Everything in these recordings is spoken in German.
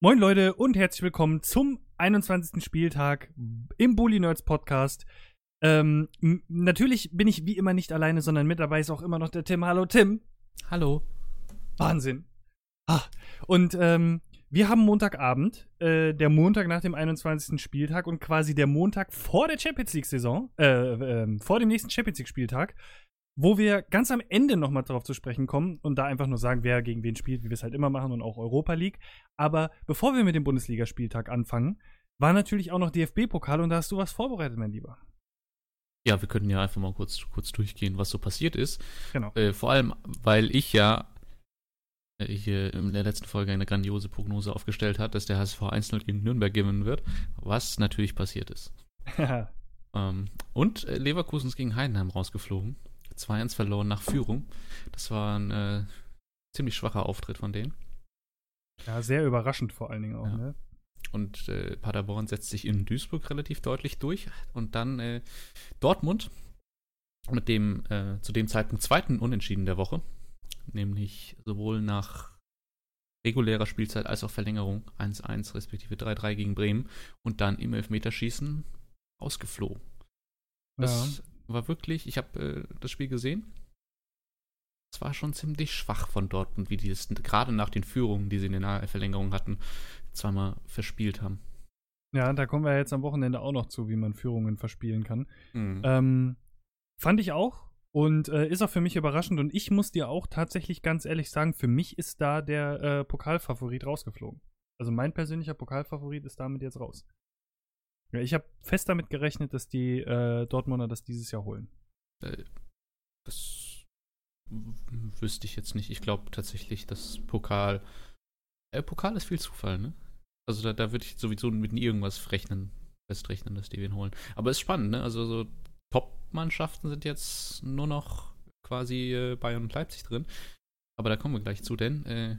Moin Leute und herzlich willkommen zum 21. Spieltag im Bully Nerds Podcast. Ähm, natürlich bin ich wie immer nicht alleine, sondern mit dabei ist auch immer noch der Tim. Hallo Tim. Hallo. Wahnsinn. Ah, und ähm, wir haben Montagabend, äh, der Montag nach dem 21. Spieltag und quasi der Montag vor der Champions League Saison, äh, äh, vor dem nächsten Champions League Spieltag wo wir ganz am Ende nochmal darauf zu sprechen kommen und da einfach nur sagen, wer gegen wen spielt, wie wir es halt immer machen und auch Europa League. Aber bevor wir mit dem Bundesligaspieltag anfangen, war natürlich auch noch DFB-Pokal und da hast du was vorbereitet, mein Lieber. Ja, wir könnten ja einfach mal kurz, kurz durchgehen, was so passiert ist. Genau. Äh, vor allem, weil ich ja äh, hier in der letzten Folge eine grandiose Prognose aufgestellt hat, dass der HSV 1-0 gegen Nürnberg gewinnen wird, was natürlich passiert ist. ähm, und äh, Leverkusen ist gegen Heidenheim rausgeflogen. 2-1 verloren nach Führung. Das war ein äh, ziemlich schwacher Auftritt von denen. Ja, sehr überraschend vor allen Dingen auch, ja. ne? Und äh, Paderborn setzt sich in Duisburg relativ deutlich durch. Und dann äh, Dortmund mit dem äh, zu dem Zeitpunkt zweiten Unentschieden der Woche. Nämlich sowohl nach regulärer Spielzeit als auch Verlängerung 1-1 respektive 3-3 gegen Bremen und dann im Elfmeterschießen ausgeflogen. Das war wirklich, ich habe äh, das Spiel gesehen. Es war schon ziemlich schwach von Dortmund, wie die es gerade nach den Führungen, die sie in der Verlängerung hatten, zweimal verspielt haben. Ja, da kommen wir jetzt am Wochenende auch noch zu, wie man Führungen verspielen kann. Mhm. Ähm, fand ich auch und äh, ist auch für mich überraschend. Und ich muss dir auch tatsächlich ganz ehrlich sagen, für mich ist da der äh, Pokalfavorit rausgeflogen. Also mein persönlicher Pokalfavorit ist damit jetzt raus. Ja, ich habe fest damit gerechnet, dass die äh, Dortmunder das dieses Jahr holen. Äh, das wüsste ich jetzt nicht. Ich glaube tatsächlich, dass Pokal. Äh, Pokal ist viel Zufall, ne? Also da, da würde ich sowieso mit irgendwas rechnen, festrechnen, dass die den holen. Aber ist spannend, ne? Also so Top-Mannschaften sind jetzt nur noch quasi äh, Bayern und Leipzig drin. Aber da kommen wir gleich zu, denn äh,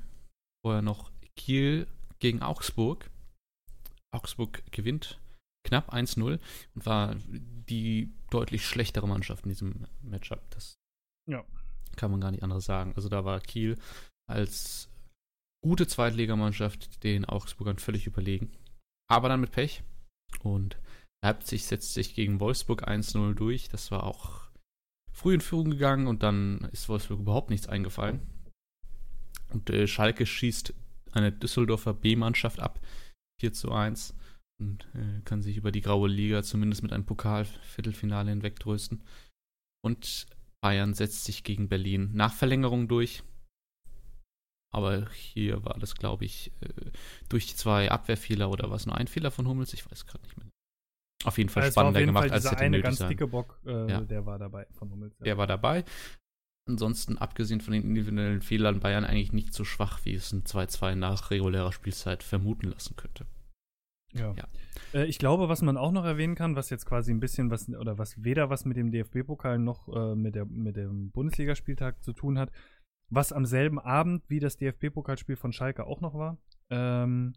vorher noch Kiel gegen Augsburg. Augsburg gewinnt knapp 1-0 und war die deutlich schlechtere Mannschaft in diesem Matchup. Das ja. kann man gar nicht anderes sagen. Also da war Kiel als gute Zweitligamannschaft den Augsburgern völlig überlegen. Aber dann mit Pech. Und Leipzig setzt sich gegen Wolfsburg 1-0 durch. Das war auch früh in Führung gegangen und dann ist Wolfsburg überhaupt nichts eingefallen. Und äh, Schalke schießt eine Düsseldorfer B-Mannschaft ab. 4 zu 1 und äh, kann sich über die graue Liga zumindest mit einem Pokalviertelfinale hinwegtrösten. Und Bayern setzt sich gegen Berlin nach Verlängerung durch. Aber hier war das, glaube ich, äh, durch zwei Abwehrfehler oder was nur ein Fehler von Hummels, ich weiß gerade nicht mehr. Auf jeden Fall spannender gemacht Fall als der eine ganz sein. dicke Bock, äh, ja. der war dabei von Hummels. Ja. Der war dabei. Ansonsten, abgesehen von den individuellen Fehlern, Bayern eigentlich nicht so schwach, wie es ein 2-2 nach regulärer Spielzeit vermuten lassen könnte. Ja. ja. Äh, ich glaube, was man auch noch erwähnen kann, was jetzt quasi ein bisschen was oder was weder was mit dem DFB-Pokal noch äh, mit, der, mit dem Bundesligaspieltag zu tun hat, was am selben Abend wie das DFB-Pokalspiel von Schalke auch noch war, ähm,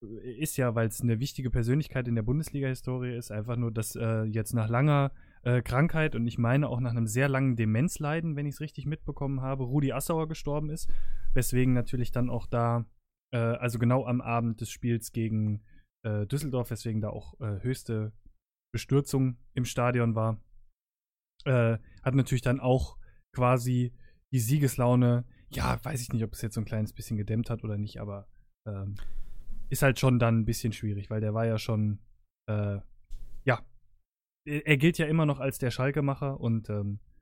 ist ja, weil es eine wichtige Persönlichkeit in der Bundesliga-Historie ist, einfach nur, dass äh, jetzt nach langer äh, Krankheit und ich meine auch nach einem sehr langen Demenzleiden, wenn ich es richtig mitbekommen habe, Rudi Assauer gestorben ist, weswegen natürlich dann auch da, äh, also genau am Abend des Spiels gegen äh, Düsseldorf, weswegen da auch äh, höchste Bestürzung im Stadion war, äh, hat natürlich dann auch quasi die Siegeslaune, ja, weiß ich nicht, ob es jetzt so ein kleines bisschen gedämmt hat oder nicht, aber ähm, ist halt schon dann ein bisschen schwierig, weil der war ja schon, äh, ja, er gilt ja immer noch als der Schalke-Macher und ähm, äh,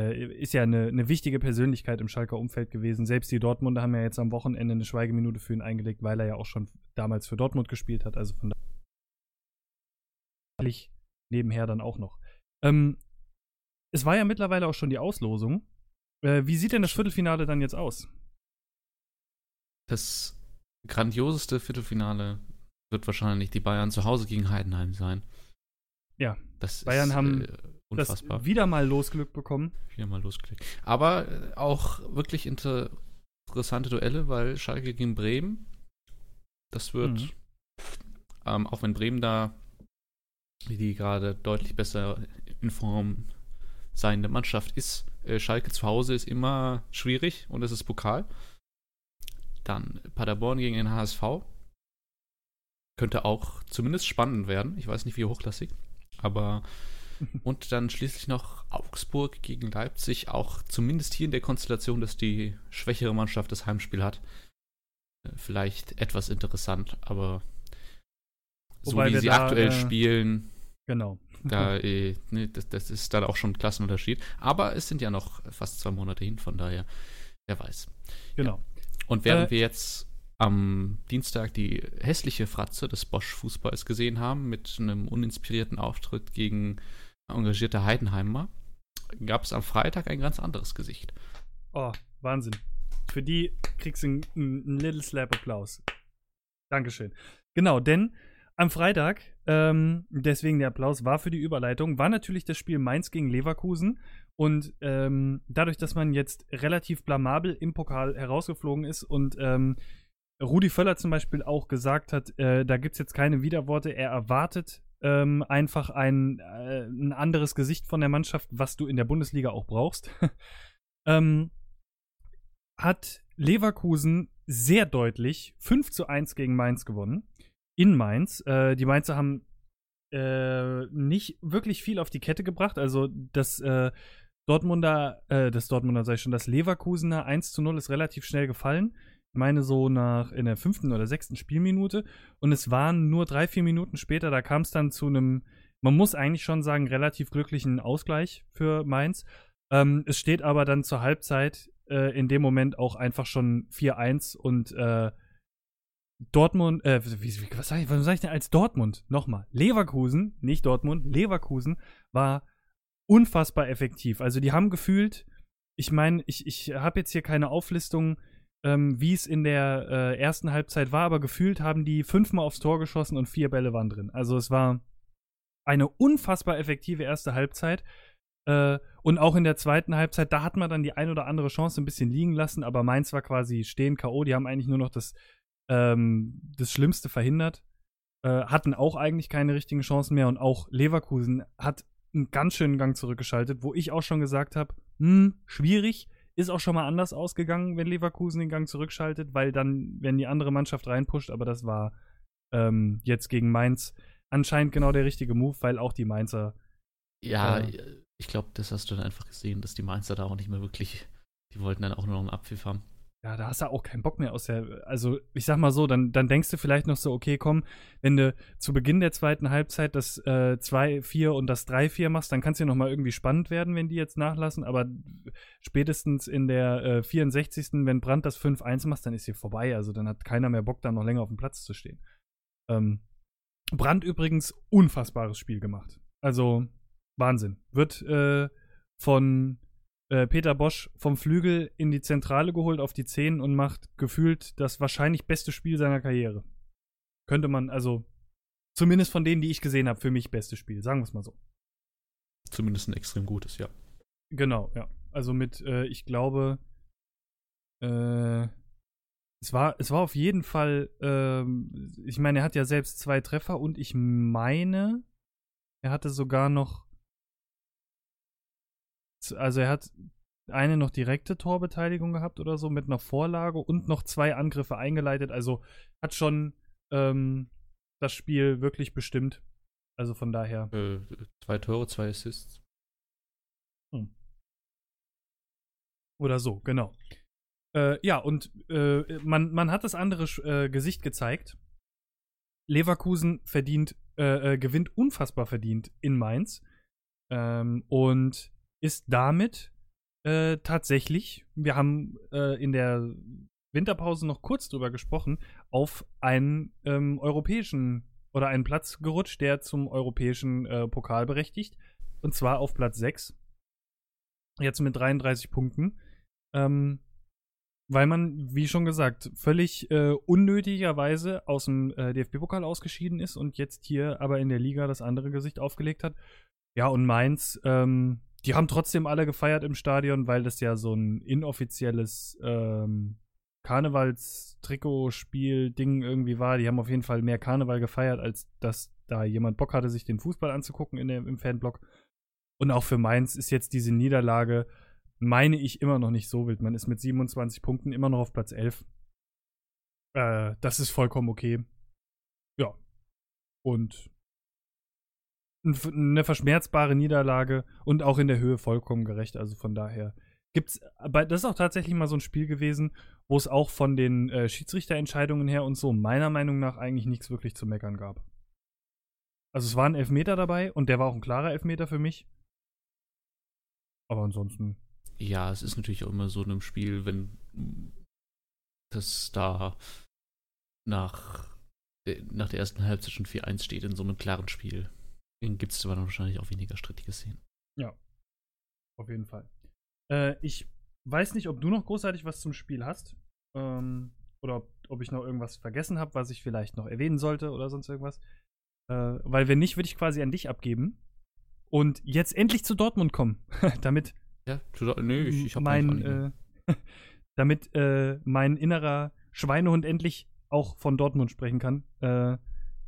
ist ja eine, eine, wichtige Persönlichkeit im Schalker Umfeld gewesen. Selbst die Dortmunder haben ja jetzt am Wochenende eine Schweigeminute für ihn eingelegt, weil er ja auch schon damals für Dortmund gespielt hat. Also von daher nebenher dann auch noch. Ähm, es war ja mittlerweile auch schon die Auslosung. Äh, wie sieht denn das Viertelfinale dann jetzt aus? Das grandioseste Viertelfinale wird wahrscheinlich die Bayern zu Hause gegen Heidenheim sein. Ja, das Bayern ist, haben äh, Unfassbar. Das wieder mal Losglück bekommen. Wieder mal Losglück. Aber äh, auch wirklich inter interessante Duelle, weil Schalke gegen Bremen, das wird, mhm. ähm, auch wenn Bremen da die gerade deutlich besser in Form seiende Mannschaft ist, äh, Schalke zu Hause ist immer schwierig und es ist Pokal. Dann Paderborn gegen den HSV. Könnte auch zumindest spannend werden. Ich weiß nicht, wie hochklassig. Aber. Und dann schließlich noch Augsburg gegen Leipzig. Auch zumindest hier in der Konstellation, dass die schwächere Mannschaft das Heimspiel hat. Äh, vielleicht etwas interessant, aber Wobei so wie sie da, aktuell äh, spielen. Genau. Da, äh, ne, das, das, ist dann auch schon ein Klassenunterschied. Aber es sind ja noch fast zwei Monate hin, von daher, wer weiß. Genau. Ja. Und während äh, wir jetzt am Dienstag die hässliche Fratze des Bosch-Fußballs gesehen haben, mit einem uninspirierten Auftritt gegen engagierte Heidenheimer, gab es am Freitag ein ganz anderes Gesicht. Oh, Wahnsinn. Für die kriegst du einen, einen Little Slap Applaus. Dankeschön. Genau, denn am Freitag, ähm, deswegen der Applaus war für die Überleitung, war natürlich das Spiel Mainz gegen Leverkusen. Und ähm, dadurch, dass man jetzt relativ blamabel im Pokal herausgeflogen ist und ähm, Rudi Völler zum Beispiel auch gesagt hat, äh, da gibt es jetzt keine Widerworte, er erwartet ähm, einfach ein, äh, ein anderes Gesicht von der Mannschaft, was du in der Bundesliga auch brauchst, ähm, hat Leverkusen sehr deutlich 5 zu 1 gegen Mainz gewonnen in Mainz. Äh, die Mainzer haben äh, nicht wirklich viel auf die Kette gebracht. Also das äh, Dortmunder, äh, das Dortmunder sei schon, das Leverkusener 1 zu 0 ist relativ schnell gefallen. Meine so nach in der fünften oder sechsten Spielminute. Und es waren nur drei, vier Minuten später, da kam es dann zu einem, man muss eigentlich schon sagen, relativ glücklichen Ausgleich für Mainz. Ähm, es steht aber dann zur Halbzeit äh, in dem Moment auch einfach schon 4-1 und äh, Dortmund, äh, wie, was sag ich, was sag ich denn als Dortmund? Nochmal. Leverkusen, nicht Dortmund, Leverkusen war unfassbar effektiv. Also die haben gefühlt, ich meine, ich, ich habe jetzt hier keine Auflistung, ähm, wie es in der äh, ersten Halbzeit war, aber gefühlt haben die fünfmal aufs Tor geschossen und vier Bälle waren drin. Also es war eine unfassbar effektive erste Halbzeit. Äh, und auch in der zweiten Halbzeit, da hat man dann die ein oder andere Chance ein bisschen liegen lassen, aber Mainz war quasi stehen K.O. Die haben eigentlich nur noch das ähm, das Schlimmste verhindert. Äh, hatten auch eigentlich keine richtigen Chancen mehr und auch Leverkusen hat einen ganz schönen Gang zurückgeschaltet, wo ich auch schon gesagt habe, hm, schwierig, ist auch schon mal anders ausgegangen, wenn Leverkusen den Gang zurückschaltet, weil dann, wenn die andere Mannschaft reinpusht, aber das war ähm, jetzt gegen Mainz anscheinend genau der richtige Move, weil auch die Mainzer. Ja, äh, ich glaube, das hast du dann einfach gesehen, dass die Mainzer da auch nicht mehr wirklich, die wollten dann auch nur noch einen Abpfiff haben. Ja, da hast du auch keinen Bock mehr aus der. Also, ich sag mal so, dann, dann denkst du vielleicht noch so, okay, komm, wenn du zu Beginn der zweiten Halbzeit das äh, 2-4 und das 3-4 machst, dann kann es ja nochmal irgendwie spannend werden, wenn die jetzt nachlassen. Aber spätestens in der äh, 64. wenn Brandt das 5-1 macht, dann ist hier vorbei. Also, dann hat keiner mehr Bock, da noch länger auf dem Platz zu stehen. Ähm, Brandt übrigens unfassbares Spiel gemacht. Also, Wahnsinn. Wird äh, von äh, Peter Bosch vom Flügel in die Zentrale geholt auf die 10 und macht gefühlt das wahrscheinlich beste Spiel seiner Karriere. Könnte man, also zumindest von denen, die ich gesehen habe, für mich beste Spiel, sagen wir es mal so. Zumindest ein extrem gutes, ja. Genau, ja. Also mit, äh, ich glaube, äh, es war, es war auf jeden Fall, ähm, ich meine, er hat ja selbst zwei Treffer und ich meine, er hatte sogar noch also er hat eine noch direkte Torbeteiligung gehabt oder so mit einer Vorlage und noch zwei Angriffe eingeleitet. Also hat schon ähm, das Spiel wirklich bestimmt. Also von daher. Äh, zwei Tore, zwei Assists. Hm. Oder so, genau. Äh, ja, und äh, man, man hat das andere äh, Gesicht gezeigt. Leverkusen verdient, äh, äh, gewinnt unfassbar verdient in Mainz. Ähm, und ist damit äh, tatsächlich, wir haben äh, in der Winterpause noch kurz drüber gesprochen, auf einen ähm, europäischen oder einen Platz gerutscht, der zum europäischen äh, Pokal berechtigt. Und zwar auf Platz 6. Jetzt mit 33 Punkten. Ähm, weil man, wie schon gesagt, völlig äh, unnötigerweise aus dem äh, DFB-Pokal ausgeschieden ist und jetzt hier aber in der Liga das andere Gesicht aufgelegt hat. Ja, und Mainz ähm, die haben trotzdem alle gefeiert im Stadion, weil das ja so ein inoffizielles ähm, Karnevals-Trikotspiel-Ding irgendwie war. Die haben auf jeden Fall mehr Karneval gefeiert, als dass da jemand Bock hatte, sich den Fußball anzugucken in der, im Fanblock. Und auch für Mainz ist jetzt diese Niederlage, meine ich, immer noch nicht so wild. Man ist mit 27 Punkten immer noch auf Platz 11. Äh, das ist vollkommen okay. Ja. Und eine verschmerzbare Niederlage und auch in der Höhe vollkommen gerecht. Also von daher gibt's, das ist auch tatsächlich mal so ein Spiel gewesen, wo es auch von den äh, Schiedsrichterentscheidungen her und so meiner Meinung nach eigentlich nichts wirklich zu meckern gab. Also es war ein Elfmeter dabei und der war auch ein klarer Elfmeter für mich. Aber ansonsten. Ja, es ist natürlich auch immer so in einem Spiel, wenn das da nach, äh, nach der ersten Halbzeit schon 4-1 steht in so einem klaren Spiel gibt es aber wahrscheinlich auch weniger strittige Szenen. Ja, auf jeden Fall. Äh, ich weiß nicht, ob du noch großartig was zum Spiel hast. Ähm, oder ob, ob, ich noch irgendwas vergessen habe, was ich vielleicht noch erwähnen sollte oder sonst irgendwas. Äh, weil wenn nicht, würde ich quasi an dich abgeben. Und jetzt endlich zu Dortmund kommen. damit. Ja, nee, ich, ich habe mein, äh, damit äh, mein innerer Schweinehund endlich auch von Dortmund sprechen kann. Äh,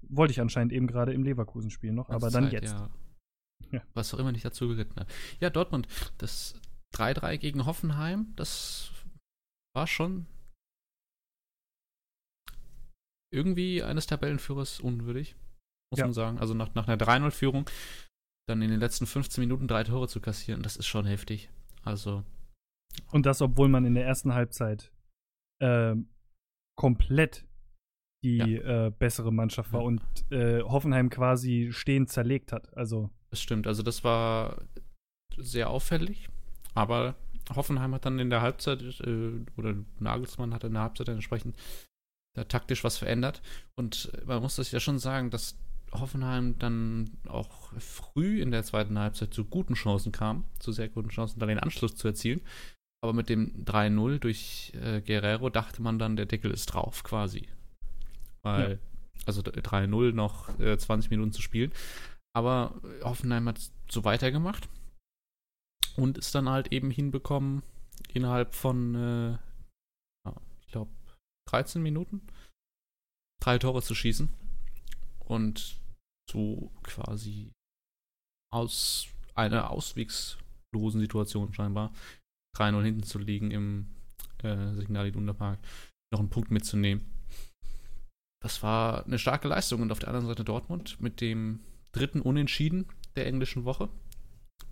wollte ich anscheinend eben gerade im Leverkusen-Spiel noch, aber dann Zeit, jetzt. Ja. Ja. Was auch immer nicht dazu geritten hat. Ja, Dortmund, das 3-3 gegen Hoffenheim, das war schon irgendwie eines Tabellenführers unwürdig, muss ja. man sagen. Also nach, nach einer 3-0-Führung dann in den letzten 15 Minuten drei Tore zu kassieren, das ist schon heftig. Also. Und das, obwohl man in der ersten Halbzeit äh, komplett die ja. äh, bessere Mannschaft war und äh, Hoffenheim quasi stehend zerlegt hat. Also. Das stimmt, also das war sehr auffällig, aber Hoffenheim hat dann in der Halbzeit, äh, oder Nagelsmann hat in der Halbzeit entsprechend da taktisch was verändert. Und man muss das ja schon sagen, dass Hoffenheim dann auch früh in der zweiten Halbzeit zu guten Chancen kam, zu sehr guten Chancen, dann den Anschluss zu erzielen. Aber mit dem 3-0 durch äh, Guerrero dachte man dann, der Deckel ist drauf quasi. Weil, ja. also 3-0 noch äh, 20 Minuten zu spielen. Aber Hoffenheim hat so weitergemacht und ist dann halt eben hinbekommen, innerhalb von, äh, ich glaube, 13 Minuten drei Tore zu schießen und so quasi aus einer auswegslosen Situation scheinbar 3-0 hinten zu liegen im äh, Signal Iduna Park, noch einen Punkt mitzunehmen das war eine starke Leistung. Und auf der anderen Seite Dortmund mit dem dritten Unentschieden der englischen Woche.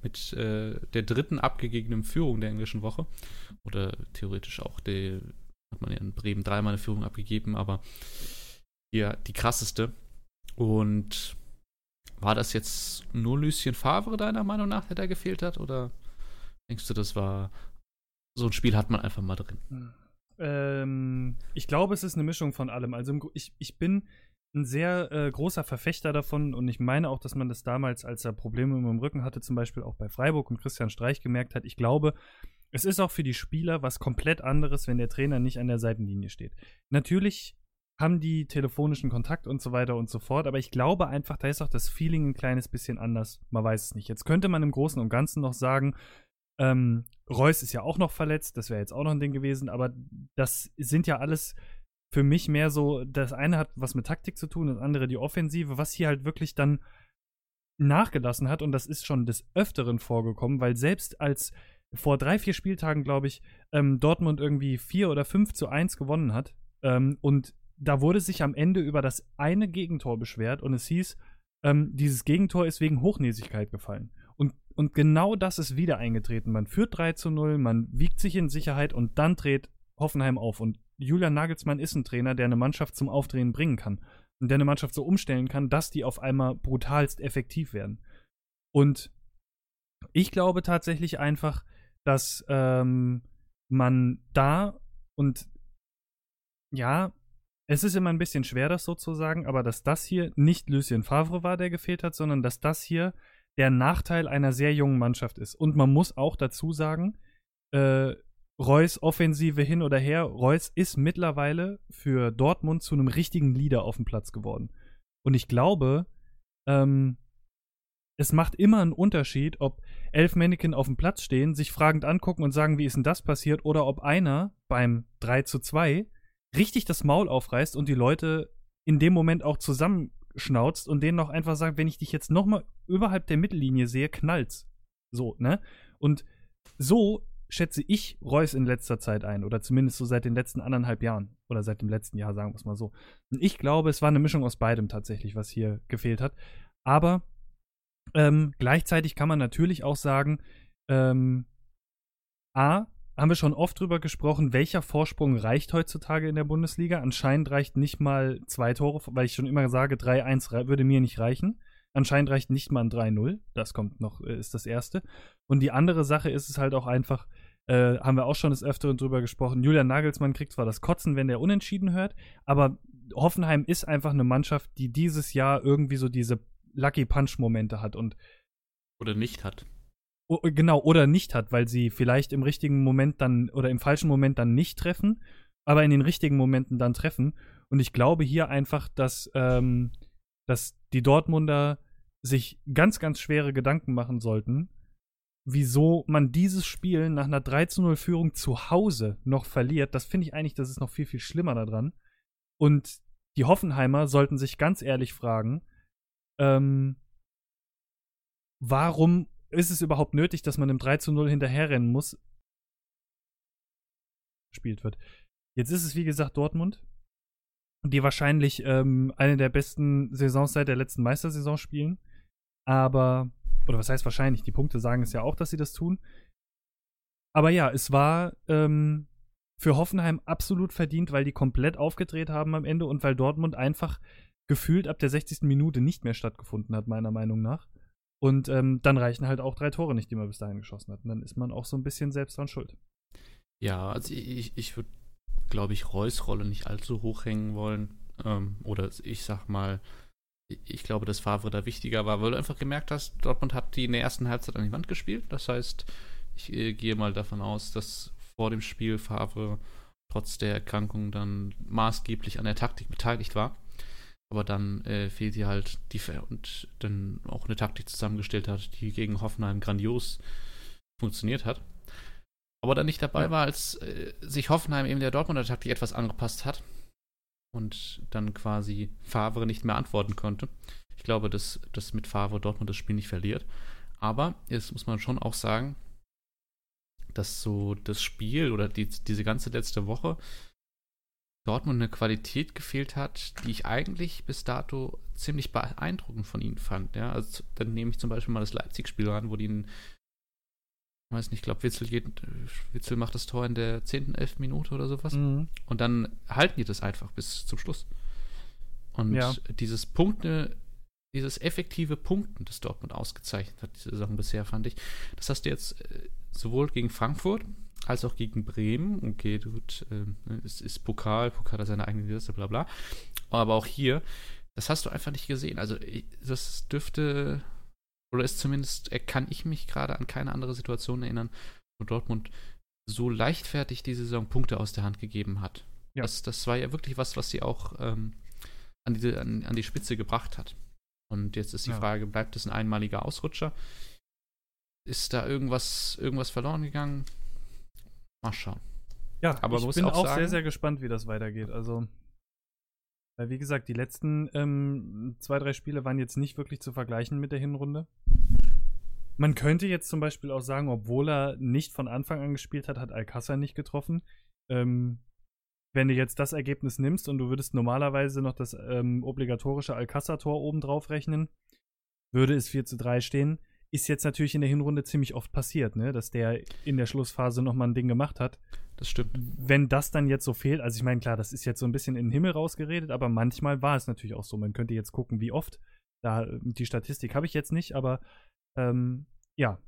Mit äh, der dritten abgegebenen Führung der englischen Woche. Oder theoretisch auch der, hat man ja in Bremen dreimal eine Führung abgegeben, aber hier die krasseste. Und war das jetzt nur Lucien Favre deiner Meinung nach, der da gefehlt hat? Oder denkst du, das war so ein Spiel hat man einfach mal drin? Hm. Ähm, ich glaube, es ist eine Mischung von allem. Also ich, ich bin ein sehr äh, großer Verfechter davon und ich meine auch, dass man das damals, als er Probleme mit dem Rücken hatte, zum Beispiel auch bei Freiburg und Christian Streich gemerkt hat. Ich glaube, es ist auch für die Spieler was komplett anderes, wenn der Trainer nicht an der Seitenlinie steht. Natürlich haben die telefonischen Kontakt und so weiter und so fort, aber ich glaube einfach, da ist auch das Feeling ein kleines bisschen anders. Man weiß es nicht. Jetzt könnte man im Großen und Ganzen noch sagen, ähm, Reus ist ja auch noch verletzt, das wäre jetzt auch noch ein Ding gewesen, aber das sind ja alles für mich mehr so, das eine hat was mit Taktik zu tun, das andere die Offensive, was hier halt wirklich dann nachgelassen hat und das ist schon des Öfteren vorgekommen, weil selbst als vor drei, vier Spieltagen, glaube ich, ähm, Dortmund irgendwie vier oder fünf zu eins gewonnen hat ähm, und da wurde sich am Ende über das eine Gegentor beschwert und es hieß, ähm, dieses Gegentor ist wegen Hochnäsigkeit gefallen. Und, genau das ist wieder eingetreten. Man führt 3 zu 0, man wiegt sich in Sicherheit und dann dreht Hoffenheim auf. Und Julian Nagelsmann ist ein Trainer, der eine Mannschaft zum Aufdrehen bringen kann. Und der eine Mannschaft so umstellen kann, dass die auf einmal brutalst effektiv werden. Und ich glaube tatsächlich einfach, dass ähm, man da und ja, es ist immer ein bisschen schwer, das so zu sagen, aber dass das hier nicht Lucien Favre war, der gefehlt hat, sondern dass das hier der Nachteil einer sehr jungen Mannschaft ist. Und man muss auch dazu sagen, äh, Reus Offensive hin oder her, Reus ist mittlerweile für Dortmund zu einem richtigen Leader auf dem Platz geworden. Und ich glaube, ähm, es macht immer einen Unterschied, ob elf Mannequin auf dem Platz stehen, sich fragend angucken und sagen, wie ist denn das passiert, oder ob einer beim 3 zu 2 richtig das Maul aufreißt und die Leute in dem Moment auch zusammen schnauzt und denen noch einfach sagt, wenn ich dich jetzt nochmal überhalb der Mittellinie sehe, knallt's. So, ne? Und so schätze ich Reus in letzter Zeit ein. Oder zumindest so seit den letzten anderthalb Jahren. Oder seit dem letzten Jahr, sagen wir es mal so. Und ich glaube, es war eine Mischung aus beidem tatsächlich, was hier gefehlt hat. Aber ähm, gleichzeitig kann man natürlich auch sagen, ähm, A, haben wir schon oft drüber gesprochen, welcher Vorsprung reicht heutzutage in der Bundesliga. Anscheinend reicht nicht mal zwei Tore, weil ich schon immer sage, 3-1 würde mir nicht reichen. Anscheinend reicht nicht mal ein 3-0. Das kommt noch, äh, ist das erste. Und die andere Sache ist es halt auch einfach, äh, haben wir auch schon des Öfteren drüber gesprochen. Julian Nagelsmann kriegt zwar das Kotzen, wenn der Unentschieden hört, aber Hoffenheim ist einfach eine Mannschaft, die dieses Jahr irgendwie so diese Lucky Punch-Momente hat und. Oder nicht hat. Oh, genau, oder nicht hat, weil sie vielleicht im richtigen Moment dann oder im falschen Moment dann nicht treffen, aber in den richtigen Momenten dann treffen. Und ich glaube hier einfach, dass, ähm, dass die Dortmunder sich ganz, ganz schwere Gedanken machen sollten, wieso man dieses Spiel nach einer 3 zu 0 Führung zu Hause noch verliert. Das finde ich eigentlich, das ist noch viel, viel schlimmer daran. Und die Hoffenheimer sollten sich ganz ehrlich fragen, ähm, warum ist es überhaupt nötig, dass man im 3 zu 0 hinterherrennen muss? Gespielt wird. Jetzt ist es, wie gesagt, Dortmund die wahrscheinlich ähm, eine der besten Saisons seit der letzten Meistersaison spielen. Aber, oder was heißt wahrscheinlich? Die Punkte sagen es ja auch, dass sie das tun. Aber ja, es war ähm, für Hoffenheim absolut verdient, weil die komplett aufgedreht haben am Ende und weil Dortmund einfach gefühlt ab der 60. Minute nicht mehr stattgefunden hat, meiner Meinung nach. Und ähm, dann reichen halt auch drei Tore nicht, die man bis dahin geschossen hat. Und dann ist man auch so ein bisschen selbst dran schuld. Ja, also ich, ich würde glaube ich, Reus Rolle nicht allzu hoch hängen wollen. Ähm, oder ich sag mal, ich glaube, dass Favre da wichtiger war, weil du einfach gemerkt hast, Dortmund hat die in der ersten Halbzeit an die Wand gespielt. Das heißt, ich äh, gehe mal davon aus, dass vor dem Spiel Favre trotz der Erkrankung dann maßgeblich an der Taktik beteiligt war. Aber dann äh, fehlt hier halt die und dann auch eine Taktik zusammengestellt hat, die gegen Hoffenheim grandios funktioniert hat aber dann nicht dabei ja. war, als äh, sich Hoffenheim eben der Dortmunder Taktik etwas angepasst hat und dann quasi Favre nicht mehr antworten konnte. Ich glaube, dass, dass mit Favre Dortmund das Spiel nicht verliert. Aber jetzt muss man schon auch sagen, dass so das Spiel oder die, diese ganze letzte Woche Dortmund eine Qualität gefehlt hat, die ich eigentlich bis dato ziemlich beeindruckend von ihnen fand. Ja, also dann nehme ich zum Beispiel mal das Leipzig-Spiel an, wo die einen ich weiß nicht, ich glaube, Witzel, Witzel macht das Tor in der 10., 11. Minute oder sowas. Mhm. Und dann halten die das einfach bis zum Schluss. Und ja. dieses Punkte, dieses effektive Punkten, das Dortmund ausgezeichnet hat, diese Saison bisher, fand ich, das hast du jetzt äh, sowohl gegen Frankfurt als auch gegen Bremen. Okay, gut, äh, es ist Pokal, Pokal hat seine eigene Liste, bla bla. Aber auch hier, das hast du einfach nicht gesehen. Also, das dürfte oder ist zumindest, äh, kann ich mich gerade an keine andere Situation erinnern, wo Dortmund so leichtfertig die Saison Punkte aus der Hand gegeben hat. Ja. Das, das war ja wirklich was, was sie auch ähm, an, die, an, an, die Spitze gebracht hat. Und jetzt ist die ja. Frage, bleibt es ein einmaliger Ausrutscher? Ist da irgendwas, irgendwas verloren gegangen? Mal schauen. Ja, aber ich bin auch, auch sagen, sehr, sehr gespannt, wie das weitergeht. Also, weil, wie gesagt, die letzten ähm, zwei, drei Spiele waren jetzt nicht wirklich zu vergleichen mit der Hinrunde. Man könnte jetzt zum Beispiel auch sagen, obwohl er nicht von Anfang an gespielt hat, hat Alcázar nicht getroffen. Ähm, wenn du jetzt das Ergebnis nimmst und du würdest normalerweise noch das ähm, obligatorische Alcázar-Tor oben drauf rechnen, würde es 4 zu 3 stehen. Ist jetzt natürlich in der Hinrunde ziemlich oft passiert, ne? dass der in der Schlussphase nochmal ein Ding gemacht hat. Das stimmt. Wenn das dann jetzt so fehlt, also ich meine, klar, das ist jetzt so ein bisschen in den Himmel rausgeredet, aber manchmal war es natürlich auch so. Man könnte jetzt gucken, wie oft. Da, die Statistik habe ich jetzt nicht, aber ähm, ja.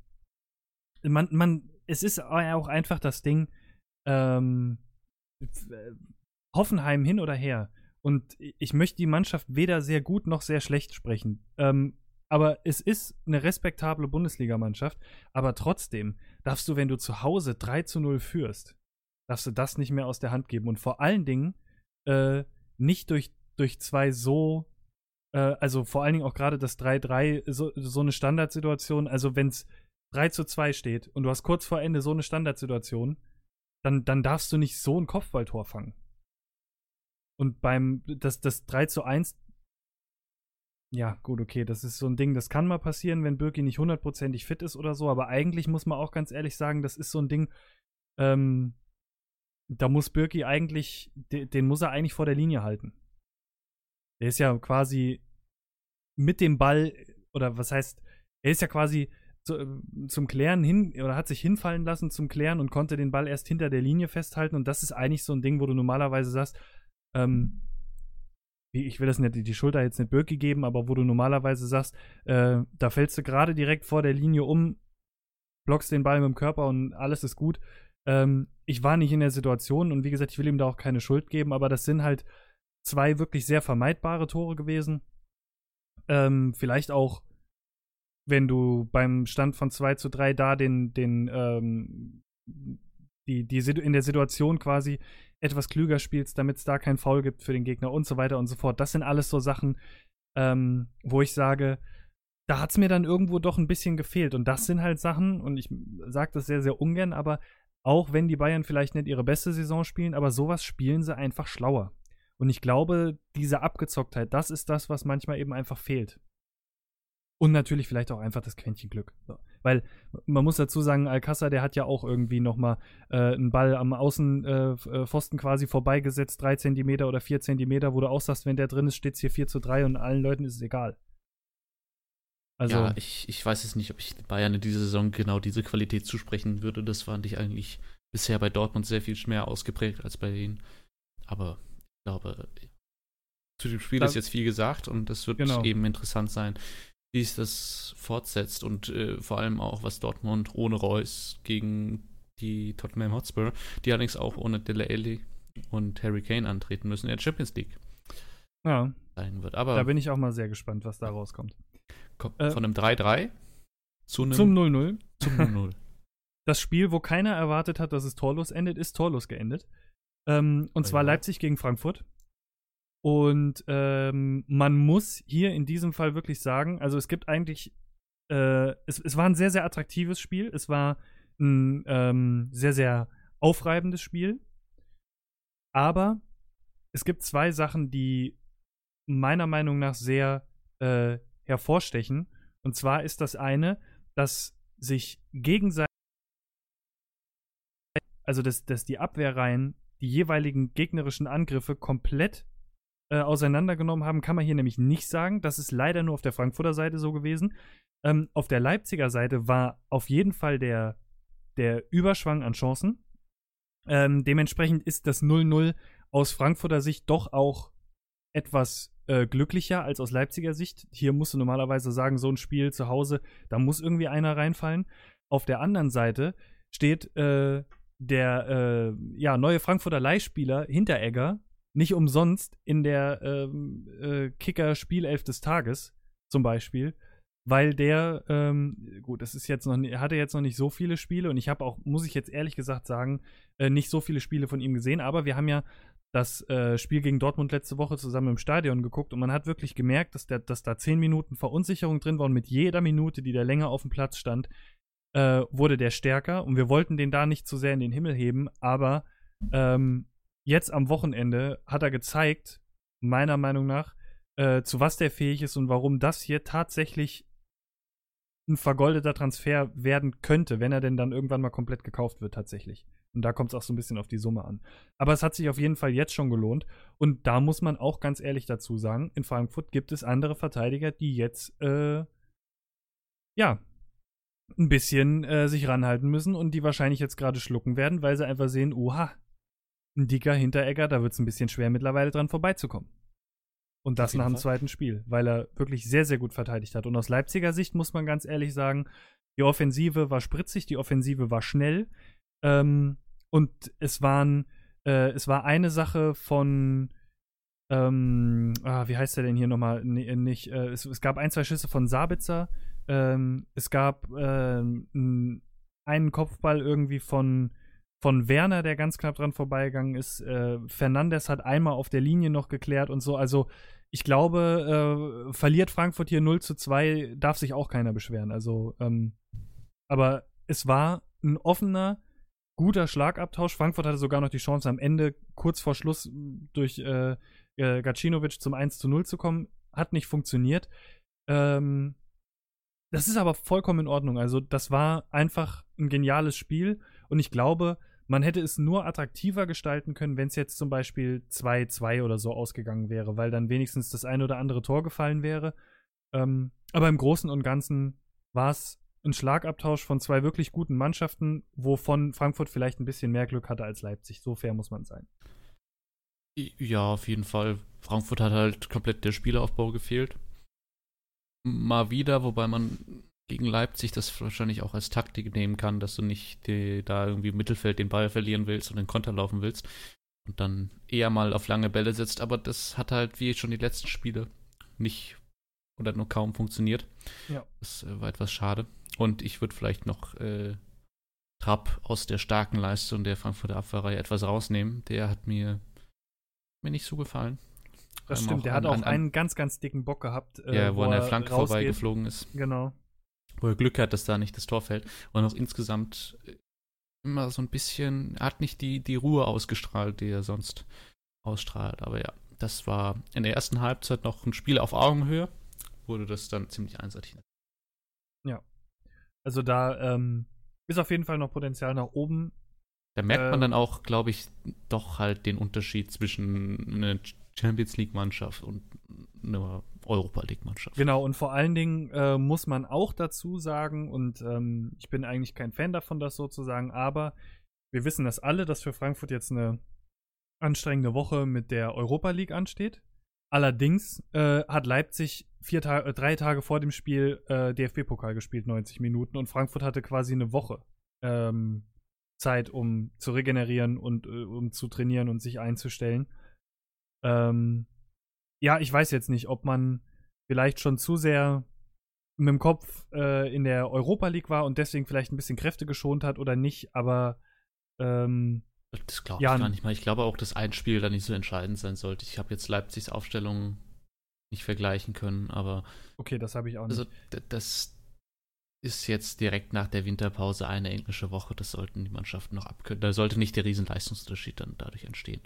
Man, man, es ist auch einfach das Ding, ähm, Hoffenheim hin oder her. Und ich möchte die Mannschaft weder sehr gut noch sehr schlecht sprechen. Ähm, aber es ist eine respektable Bundesligamannschaft. Aber trotzdem darfst du, wenn du zu Hause 3 zu 0 führst, darfst du das nicht mehr aus der Hand geben. Und vor allen Dingen äh, nicht durch, durch zwei so, äh, also vor allen Dingen auch gerade das 3-3, so, so eine Standardsituation. Also wenn es 3 zu 2 steht und du hast kurz vor Ende so eine Standardsituation, dann, dann darfst du nicht so ein Kopfballtor fangen. Und beim, das, das 3 zu 1 ja, gut, okay, das ist so ein Ding, das kann mal passieren, wenn Birki nicht hundertprozentig fit ist oder so, aber eigentlich muss man auch ganz ehrlich sagen, das ist so ein Ding, ähm, da muss Birki eigentlich, den muss er eigentlich vor der Linie halten. Der ist ja quasi mit dem Ball, oder was heißt, er ist ja quasi zu, zum Klären hin, oder hat sich hinfallen lassen zum Klären und konnte den Ball erst hinter der Linie festhalten. Und das ist eigentlich so ein Ding, wo du normalerweise sagst, ähm, ich will das nicht, die Schulter jetzt nicht Birki geben, aber wo du normalerweise sagst, äh, da fällst du gerade direkt vor der Linie um, blockst den Ball mit dem Körper und alles ist gut. Ähm, ich war nicht in der Situation und wie gesagt, ich will ihm da auch keine Schuld geben, aber das sind halt zwei wirklich sehr vermeidbare Tore gewesen. Ähm, vielleicht auch, wenn du beim Stand von 2 zu 3 da den, den, ähm, die, die in der Situation quasi etwas klüger spielst, damit es da kein Foul gibt für den Gegner und so weiter und so fort. Das sind alles so Sachen, ähm, wo ich sage, da hat es mir dann irgendwo doch ein bisschen gefehlt. Und das sind halt Sachen, und ich sage das sehr, sehr ungern, aber auch wenn die Bayern vielleicht nicht ihre beste Saison spielen, aber sowas spielen sie einfach schlauer. Und ich glaube, diese Abgezocktheit, das ist das, was manchmal eben einfach fehlt. Und natürlich vielleicht auch einfach das Quäntchen Glück. So. Weil man muss dazu sagen, Alcázar, der hat ja auch irgendwie nochmal äh, einen Ball am Außenpfosten äh, quasi vorbeigesetzt, drei Zentimeter oder vier Zentimeter, wo du auch sagst, wenn der drin ist, steht es hier 4 zu 3 und allen Leuten ist es egal. Also, ja, ich, ich weiß es nicht, ob ich Bayern in dieser Saison genau diese Qualität zusprechen würde. Das fand ich eigentlich bisher bei Dortmund sehr viel mehr ausgeprägt als bei ihnen. Aber ich glaube, zu dem Spiel das, ist jetzt viel gesagt und es wird genau. eben interessant sein, wie es das fortsetzt und äh, vor allem auch, was Dortmund ohne Reus gegen die Tottenham Hotspur, die allerdings auch ohne Dele Alli und Harry Kane antreten müssen in der Champions League. Ja. Sein wird. Aber da bin ich auch mal sehr gespannt, was da rauskommt. Äh, von einem 3-3 zu einem zum 0-0. Zum 0-0. das Spiel, wo keiner erwartet hat, dass es torlos endet, ist torlos geendet. Ähm, und oh, zwar ja. Leipzig gegen Frankfurt. Und ähm, man muss hier in diesem Fall wirklich sagen, also es gibt eigentlich, äh, es, es war ein sehr, sehr attraktives Spiel. Es war ein ähm, sehr, sehr aufreibendes Spiel. Aber es gibt zwei Sachen, die meiner Meinung nach sehr äh, hervorstechen. Und zwar ist das eine, dass sich gegenseitig, also dass, dass die Abwehrreihen die jeweiligen gegnerischen Angriffe komplett äh, auseinandergenommen haben, kann man hier nämlich nicht sagen. Das ist leider nur auf der Frankfurter Seite so gewesen. Ähm, auf der Leipziger Seite war auf jeden Fall der, der Überschwang an Chancen. Ähm, dementsprechend ist das 0-0 aus Frankfurter Sicht doch auch etwas äh, glücklicher als aus Leipziger Sicht. Hier musst du normalerweise sagen, so ein Spiel zu Hause, da muss irgendwie einer reinfallen. Auf der anderen Seite steht äh, der äh, ja, neue Frankfurter Leihspieler Hinteregger nicht umsonst in der ähm, äh, Kicker-Spielelf des Tages zum Beispiel, weil der, ähm, gut, das ist jetzt noch, er hatte jetzt noch nicht so viele Spiele und ich habe auch, muss ich jetzt ehrlich gesagt sagen, äh, nicht so viele Spiele von ihm gesehen, aber wir haben ja das äh, Spiel gegen Dortmund letzte Woche zusammen im Stadion geguckt und man hat wirklich gemerkt, dass, der, dass da zehn Minuten Verunsicherung drin war und mit jeder Minute, die der länger auf dem Platz stand, äh, wurde der stärker und wir wollten den da nicht zu sehr in den Himmel heben, aber ähm, jetzt am Wochenende hat er gezeigt, meiner Meinung nach, äh, zu was der fähig ist und warum das hier tatsächlich ein vergoldeter Transfer werden könnte, wenn er denn dann irgendwann mal komplett gekauft wird, tatsächlich. Und da kommt es auch so ein bisschen auf die Summe an. Aber es hat sich auf jeden Fall jetzt schon gelohnt. Und da muss man auch ganz ehrlich dazu sagen, in Frankfurt gibt es andere Verteidiger, die jetzt, äh, ja, ein bisschen äh, sich ranhalten müssen und die wahrscheinlich jetzt gerade schlucken werden, weil sie einfach sehen, oha, ein dicker Hinteregger, da wird es ein bisschen schwer mittlerweile dran vorbeizukommen. Und das nach dem Fall. zweiten Spiel, weil er wirklich sehr, sehr gut verteidigt hat. Und aus Leipziger Sicht muss man ganz ehrlich sagen, die Offensive war spritzig, die Offensive war schnell. Ähm, und es waren, äh, es war eine Sache von, ähm, ah, wie heißt der denn hier nochmal? Nee, nicht, äh, es, es, gab ein, zwei Schüsse von Sabitzer. Ähm, es gab äh, einen Kopfball irgendwie von, von Werner, der ganz knapp dran vorbeigegangen ist. Äh, Fernandes hat einmal auf der Linie noch geklärt und so. Also, ich glaube, äh, verliert Frankfurt hier 0 zu 2, darf sich auch keiner beschweren. Also, ähm, aber es war ein offener, guter Schlagabtausch. Frankfurt hatte sogar noch die Chance, am Ende kurz vor Schluss durch äh, äh, Gacinovic zum 1 zu 0 zu kommen. Hat nicht funktioniert. Ähm, das ist aber vollkommen in Ordnung. Also, das war einfach ein geniales Spiel und ich glaube, Man hätte es nur attraktiver gestalten können, wenn es jetzt zum Beispiel 2-2 oder so ausgegangen wäre, weil dann wenigstens das ein oder andere Tor gefallen wäre. Ähm, aber im Großen und Ganzen war es ein Schlagabtausch von zwei wirklich guten Mannschaften, wovon Frankfurt vielleicht ein bisschen mehr Glück hatte als Leipzig. So fair muss man sein. Ja, auf jeden Fall. Frankfurt hat halt komplett der Spielaufbau gefehlt. Mal wieder, wobei man gegen Leipzig das wahrscheinlich auch als Taktik nehmen kann, dass du nicht die, da irgendwie im Mittelfeld den Ball verlieren willst und den Konter laufen willst und dann eher mal auf lange Bälle setzt. Aber das hat halt wie schon die letzten Spiele nicht oder nur kaum funktioniert. Ja. Das äh, war etwas schade. Und ich würde vielleicht noch äh, Trapp aus der starken Leistung der Frankfurter Abwehrreihe etwas rausnehmen. Der hat mir, mir nicht so gefallen. Das ähm, stimmt, der an, hat auch an, einen ganz, ganz dicken Bock gehabt. Äh, ja, wo, wo an der Flanke vorbeigeflogen ist. Genau wo er Glück hat, dass da nicht das Tor fällt. Und auch insgesamt äh, immer so ein bisschen, er hat nicht die, die Ruhe ausgestrahlt, die er sonst ausstrahlt. Aber ja, das war in der ersten Halbzeit noch ein Spiel auf Augenhöhe, wurde das dann ziemlich einseitig. Ja. Also da ähm, ist auf jeden Fall noch Potenzial nach oben. Da merkt man ähm, dann auch, glaube ich, doch halt den Unterschied zwischen einer Champions League-Mannschaft und einer Europa League-Mannschaft. Genau, und vor allen Dingen äh, muss man auch dazu sagen, und ähm, ich bin eigentlich kein Fan davon, das so zu sagen, aber wir wissen das alle, dass für Frankfurt jetzt eine anstrengende Woche mit der Europa League ansteht. Allerdings äh, hat Leipzig vier Ta äh, drei Tage vor dem Spiel äh, DFB-Pokal gespielt, 90 Minuten, und Frankfurt hatte quasi eine Woche ähm, Zeit, um zu regenerieren und äh, um zu trainieren und sich einzustellen. Ähm, ja, ich weiß jetzt nicht, ob man vielleicht schon zu sehr mit dem Kopf äh, in der Europa League war und deswegen vielleicht ein bisschen Kräfte geschont hat oder nicht, aber ähm, das glaube ich ja, gar nicht mal. Ich glaube auch, dass ein Spiel da nicht so entscheidend sein sollte. Ich habe jetzt Leipzigs Aufstellung nicht vergleichen können, aber. Okay, das habe ich auch nicht. Also, das ist jetzt direkt nach der Winterpause eine englische Woche. Das sollten die Mannschaften noch abkönnen. Da sollte nicht der Riesenleistungsunterschied dann dadurch entstehen.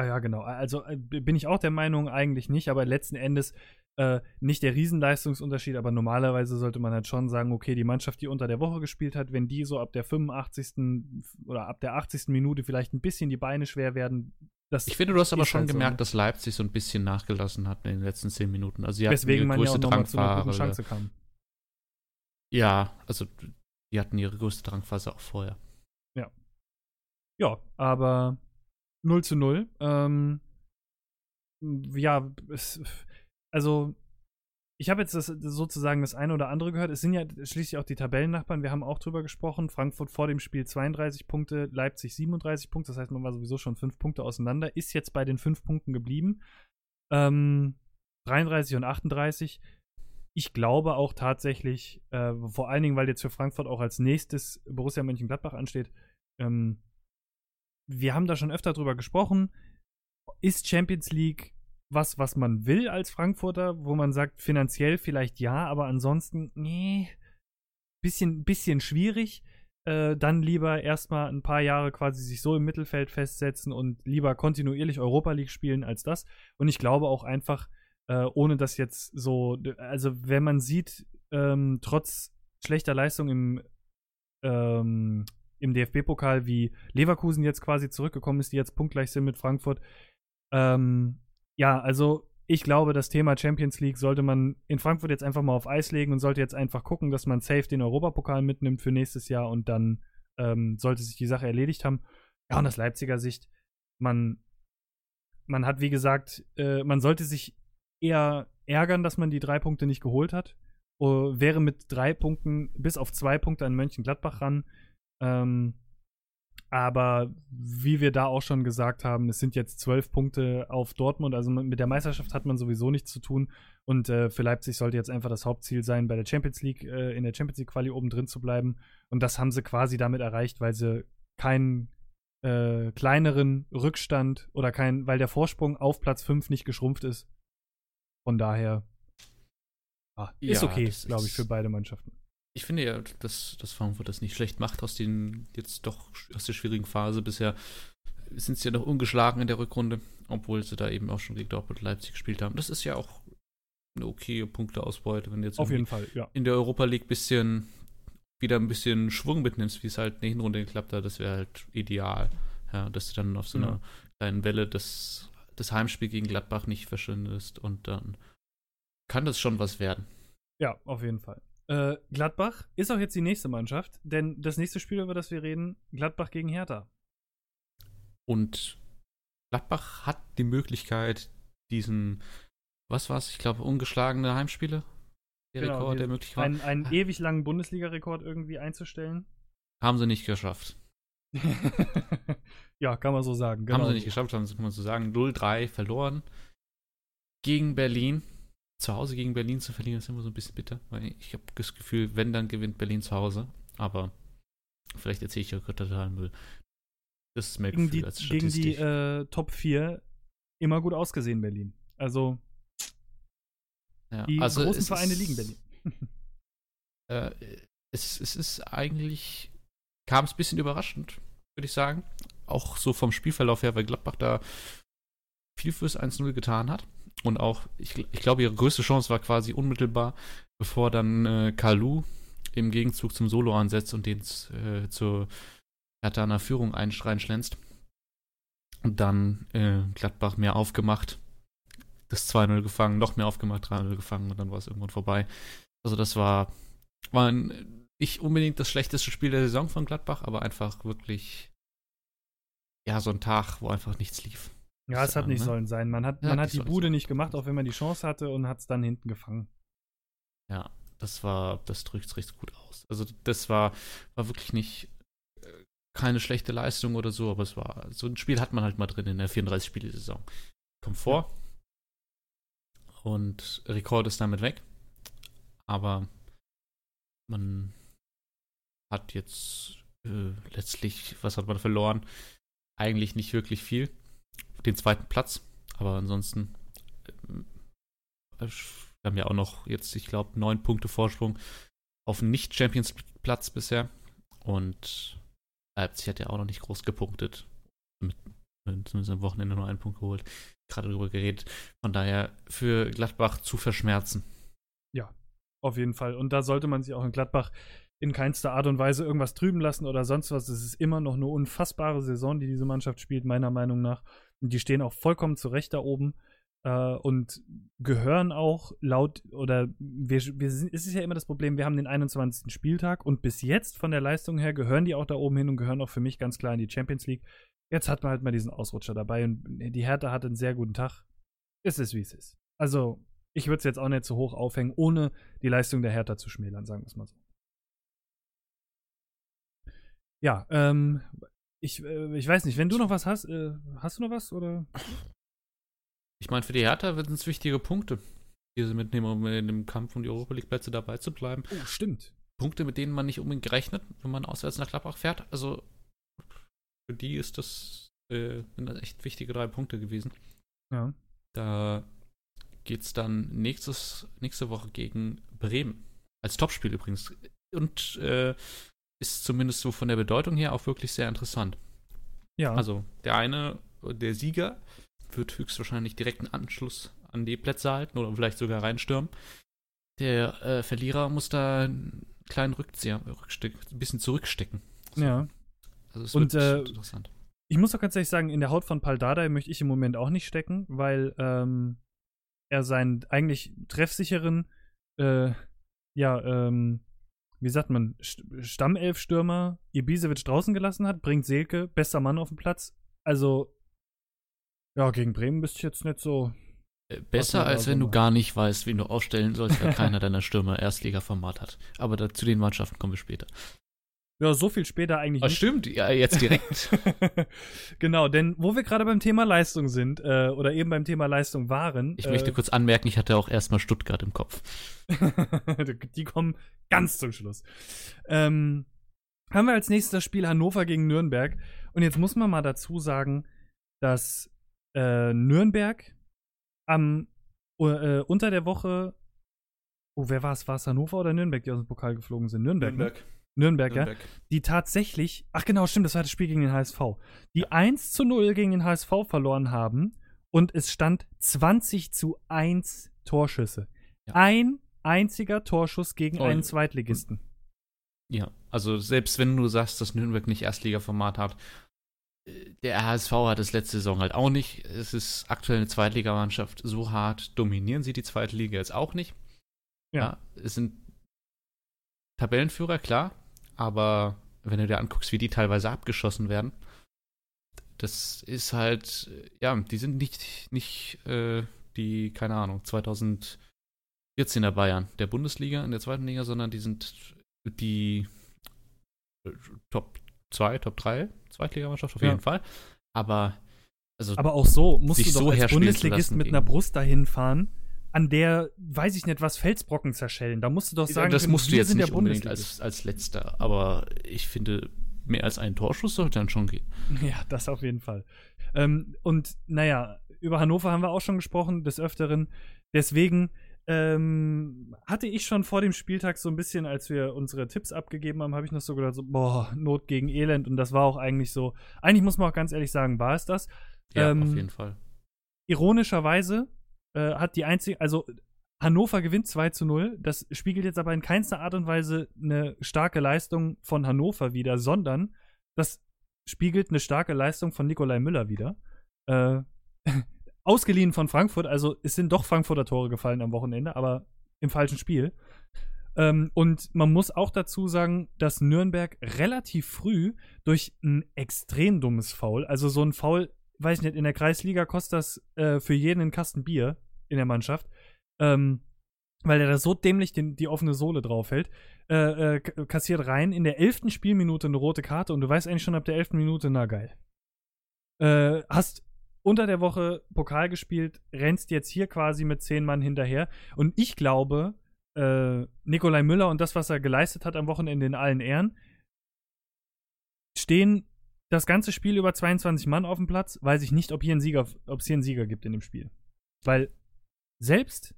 Ah ja, genau. Also äh, bin ich auch der Meinung, eigentlich nicht, aber letzten Endes äh, nicht der Riesenleistungsunterschied, aber normalerweise sollte man halt schon sagen, okay, die Mannschaft, die unter der Woche gespielt hat, wenn die so ab der 85. oder ab der 80. Minute vielleicht ein bisschen die Beine schwer werden, das ich finde, du hast aber schon halt gemerkt, so, ne? dass Leipzig so ein bisschen nachgelassen hat in den letzten zehn Minuten. Also, Weswegen man ja auch nochmal zu einer guten Chance kam. Ja, also die hatten ihre größte Drangphase auch vorher. Ja. Ja, aber 0 zu 0. Ähm, ja, es, also ich habe jetzt das, sozusagen das eine oder andere gehört. Es sind ja schließlich auch die Tabellennachbarn. Wir haben auch drüber gesprochen. Frankfurt vor dem Spiel 32 Punkte, Leipzig 37 Punkte. Das heißt, man war sowieso schon fünf Punkte auseinander. Ist jetzt bei den fünf Punkten geblieben. Ähm, 33 und 38. Ich glaube auch tatsächlich, äh, vor allen Dingen, weil jetzt für Frankfurt auch als nächstes Borussia Mönchengladbach ansteht, ähm, wir haben da schon öfter drüber gesprochen. Ist Champions League was, was man will als Frankfurter, wo man sagt, finanziell vielleicht ja, aber ansonsten, nee, bisschen, bisschen schwierig. Äh, dann lieber erstmal ein paar Jahre quasi sich so im Mittelfeld festsetzen und lieber kontinuierlich Europa League spielen als das. Und ich glaube auch einfach, äh, ohne das jetzt so, also wenn man sieht, ähm, trotz schlechter Leistung im ähm, im DFB-Pokal, wie Leverkusen jetzt quasi zurückgekommen ist, die jetzt punktgleich sind mit Frankfurt. Ähm, ja, also ich glaube, das Thema Champions League sollte man in Frankfurt jetzt einfach mal auf Eis legen und sollte jetzt einfach gucken, dass man safe den Europapokal mitnimmt für nächstes Jahr und dann ähm, sollte sich die Sache erledigt haben. Ja, und aus Leipziger Sicht, man, man hat, wie gesagt, äh, man sollte sich eher ärgern, dass man die drei Punkte nicht geholt hat. Uh, wäre mit drei Punkten bis auf zwei Punkte an Mönchengladbach ran. Ähm, aber wie wir da auch schon gesagt haben, es sind jetzt zwölf Punkte auf Dortmund. Also mit der Meisterschaft hat man sowieso nichts zu tun. Und äh, für Leipzig sollte jetzt einfach das Hauptziel sein, bei der Champions League, äh, in der Champions League Quali oben drin zu bleiben. Und das haben sie quasi damit erreicht, weil sie keinen äh, kleineren Rückstand oder kein, weil der Vorsprung auf Platz 5 nicht geschrumpft ist. Von daher ah, ist ja, okay, glaube ich, für beide Mannschaften ich finde ja, dass, dass Frankfurt das nicht schlecht macht aus den jetzt doch aus der schwierigen Phase. Bisher sind sie ja noch ungeschlagen in der Rückrunde, obwohl sie da eben auch schon gegen Dortmund Leipzig gespielt haben. Das ist ja auch eine okaye Punkteausbeute, wenn jetzt auf jeden Fall ja. in der Europa League bisschen wieder ein bisschen Schwung mitnimmst, wie es halt in der Hinrunde geklappt hat, das wäre halt ideal. Ja, dass du dann auf so einer kleinen Welle das, das Heimspiel gegen Gladbach nicht verschwindest und dann kann das schon was werden. Ja, auf jeden Fall. Äh, Gladbach ist auch jetzt die nächste Mannschaft, denn das nächste Spiel, über das wir reden, Gladbach gegen Hertha. Und Gladbach hat die Möglichkeit, diesen, was war's, ich glaube, ungeschlagene Heimspiele, der genau, Rekord, der möglich war. Einen, einen ewig langen Bundesliga-Rekord irgendwie einzustellen. Haben sie nicht geschafft. ja, kann man so sagen. Genau. Haben sie nicht geschafft, haben sie, kann man so sagen. 0-3 verloren gegen Berlin. Zu Hause gegen Berlin zu verlieren, ist immer so ein bisschen bitter, weil ich habe das Gefühl, wenn, dann gewinnt Berlin zu Hause. Aber vielleicht erzähle ich ja total Müll. Das ist mein gegen Gefühl die, als Statistik. Gegen die äh, Top 4 immer gut ausgesehen, Berlin. Also, ja, die also großen Vereine ist, liegen Berlin. äh, es, es ist eigentlich, kam es ein bisschen überraschend, würde ich sagen. Auch so vom Spielverlauf her, weil Gladbach da viel fürs 1-0 getan hat. Und auch, ich, ich glaube, ihre größte Chance war quasi unmittelbar, bevor dann äh, Kalu im Gegenzug zum Solo ansetzt und den äh, zur Hertha einer Führung reinschlänzt. Und dann äh, Gladbach mehr aufgemacht, das 2-0 gefangen, noch mehr aufgemacht, 3-0 gefangen und dann war es irgendwann vorbei. Also das war, war ein, nicht unbedingt das schlechteste Spiel der Saison von Gladbach, aber einfach wirklich, ja, so ein Tag, wo einfach nichts lief. Ja, es hat nicht ne? sollen sein. Man hat, ja, man hat die Bude nicht gemacht, auch wenn man die Chance hatte und hat es dann hinten gefangen. Ja, das war, das drückt es richtig gut aus. Also das war, war wirklich nicht keine schlechte Leistung oder so, aber es war, so ein Spiel hat man halt mal drin in der 34-Spiele-Saison. Kommt vor. Und Rekord ist damit weg. Aber man hat jetzt äh, letztlich, was hat man verloren? Eigentlich nicht wirklich viel. Den zweiten Platz. Aber ansonsten, äh, wir haben ja auch noch jetzt, ich glaube, neun Punkte Vorsprung auf einen Nicht-Champions-Platz bisher. Und Leipzig hat ja auch noch nicht groß gepunktet. Mit, zumindest am Wochenende nur einen Punkt geholt. Gerade darüber geredet. Von daher für Gladbach zu verschmerzen. Ja, auf jeden Fall. Und da sollte man sich auch in Gladbach in keinster Art und Weise irgendwas trüben lassen oder sonst was. Es ist immer noch eine unfassbare Saison, die diese Mannschaft spielt, meiner Meinung nach. Und die stehen auch vollkommen zurecht da oben äh, und gehören auch laut, oder wir, wir sind, es ist ja immer das Problem, wir haben den 21. Spieltag und bis jetzt von der Leistung her gehören die auch da oben hin und gehören auch für mich ganz klar in die Champions League. Jetzt hat man halt mal diesen Ausrutscher dabei und die Hertha hat einen sehr guten Tag. Es ist, wie es ist. Also, ich würde es jetzt auch nicht so hoch aufhängen, ohne die Leistung der Hertha zu schmälern, sagen wir es mal so. Ja, ähm, ich, äh, ich weiß nicht, wenn du noch was hast, äh, hast du noch was oder? Ich meine, für die Hertha sind es wichtige Punkte, die sie mitnehmen, um in dem Kampf um die Europa League-Plätze dabei zu bleiben. Oh, stimmt. Punkte, mit denen man nicht unbedingt rechnet, wenn man auswärts nach Klappach fährt. Also für die ist das, äh, sind das echt wichtige drei Punkte gewesen. Ja. Da geht es dann nächstes, nächste Woche gegen Bremen. Als Topspiel übrigens. Und äh, ist zumindest so von der Bedeutung her auch wirklich sehr interessant. Ja. Also der eine, der Sieger, wird höchstwahrscheinlich direkten Anschluss an die Plätze halten oder vielleicht sogar reinstürmen. Der äh, Verlierer muss da einen kleinen Rückzieher, Rücksteck, ein bisschen zurückstecken. So. Ja. Also es Und, wird äh, interessant. Ich muss auch ganz ehrlich sagen, in der Haut von Paldada möchte ich im Moment auch nicht stecken, weil ähm, er seinen eigentlich treffsicheren, äh, ja, ähm, wie sagt man, Stammelf-Stürmer Ibisevic draußen gelassen hat, bringt Selke, bester Mann auf den Platz. Also ja, gegen Bremen bist du jetzt nicht so. Äh, besser, als wenn du gar nicht weißt, wen du aufstellen sollst, weil keiner deiner Stürmer Erstliga-Format hat. Aber da, zu den Mannschaften kommen wir später. Ja, so viel später eigentlich oh, nicht. Stimmt, ja, jetzt direkt. genau, denn wo wir gerade beim Thema Leistung sind, äh, oder eben beim Thema Leistung waren. Ich äh, möchte kurz anmerken, ich hatte auch erstmal Stuttgart im Kopf. Die kommen ganz zum Schluss. Ähm, haben wir als nächstes das Spiel Hannover gegen Nürnberg. Und jetzt muss man mal dazu sagen, dass äh, Nürnberg am äh, unter der Woche. Oh, wer war es? War es Hannover oder Nürnberg, die aus dem Pokal geflogen sind? Nürnberg. Nürnberg. Ne? Nürnberg, Nürnberg, ja. Die tatsächlich, ach genau, stimmt, das war das Spiel gegen den HSV. Die ja. 1 zu 0 gegen den HSV verloren haben und es stand 20 zu 1 Torschüsse. Ja. Ein einziger Torschuss gegen oh, einen Zweitligisten. Ja, also selbst wenn du sagst, dass Nürnberg nicht Erstligaformat hat, äh, der HSV hat es letzte Saison halt auch nicht. Es ist aktuell eine Zweitligamannschaft. So hart dominieren sie die zweite Liga jetzt auch nicht. Ja. ja. es sind Tabellenführer, klar, aber wenn du dir anguckst, wie die teilweise abgeschossen werden, das ist halt, ja, die sind nicht, nicht äh, die, keine Ahnung, 2014er Bayern der Bundesliga in der zweiten Liga, sondern die sind die äh, Top 2, Top 3 Zweitligamannschaft auf ja. jeden Fall. Aber also aber auch so musst du doch so als Bundesligist mit einer Brust dahin fahren, an der, weiß ich nicht, was Felsbrocken zerschellen. Da musst du doch sagen, das musst du jetzt nicht unbedingt als, als letzter. Aber ich finde, mehr als ein Torschuss sollte dann schon gehen. Ja, das auf jeden Fall. Ähm, und naja, über Hannover haben wir auch schon gesprochen, des Öfteren. Deswegen ähm, hatte ich schon vor dem Spieltag so ein bisschen, als wir unsere Tipps abgegeben haben, habe ich noch so gedacht, so, boah, Not gegen Elend. Und das war auch eigentlich so, eigentlich muss man auch ganz ehrlich sagen, war es das. Ja, ähm, auf jeden Fall. Ironischerweise äh, hat die einzige, also Hannover gewinnt 2 zu 0. Das spiegelt jetzt aber in keinster Art und Weise eine starke Leistung von Hannover wider, sondern das spiegelt eine starke Leistung von Nikolai Müller wider. Äh, ausgeliehen von Frankfurt, also es sind doch Frankfurter Tore gefallen am Wochenende, aber im falschen Spiel. Ähm, und man muss auch dazu sagen, dass Nürnberg relativ früh durch ein extrem dummes Foul, also so ein Foul, weiß ich nicht, in der Kreisliga kostet das äh, für jeden einen Kasten Bier in der Mannschaft ähm, weil er da so dämlich den, die offene Sohle draufhält, äh, äh, kassiert rein in der elften Spielminute eine rote Karte und du weißt eigentlich schon ab der elften Minute, na geil. Äh, hast unter der Woche Pokal gespielt, rennst jetzt hier quasi mit zehn Mann hinterher und ich glaube, äh, Nikolai Müller und das, was er geleistet hat am Wochenende in allen Ehren, stehen das ganze Spiel über 22 Mann auf dem Platz, weiß ich nicht, ob hier ein Sieger, ob es hier einen Sieger gibt in dem Spiel. Weil selbst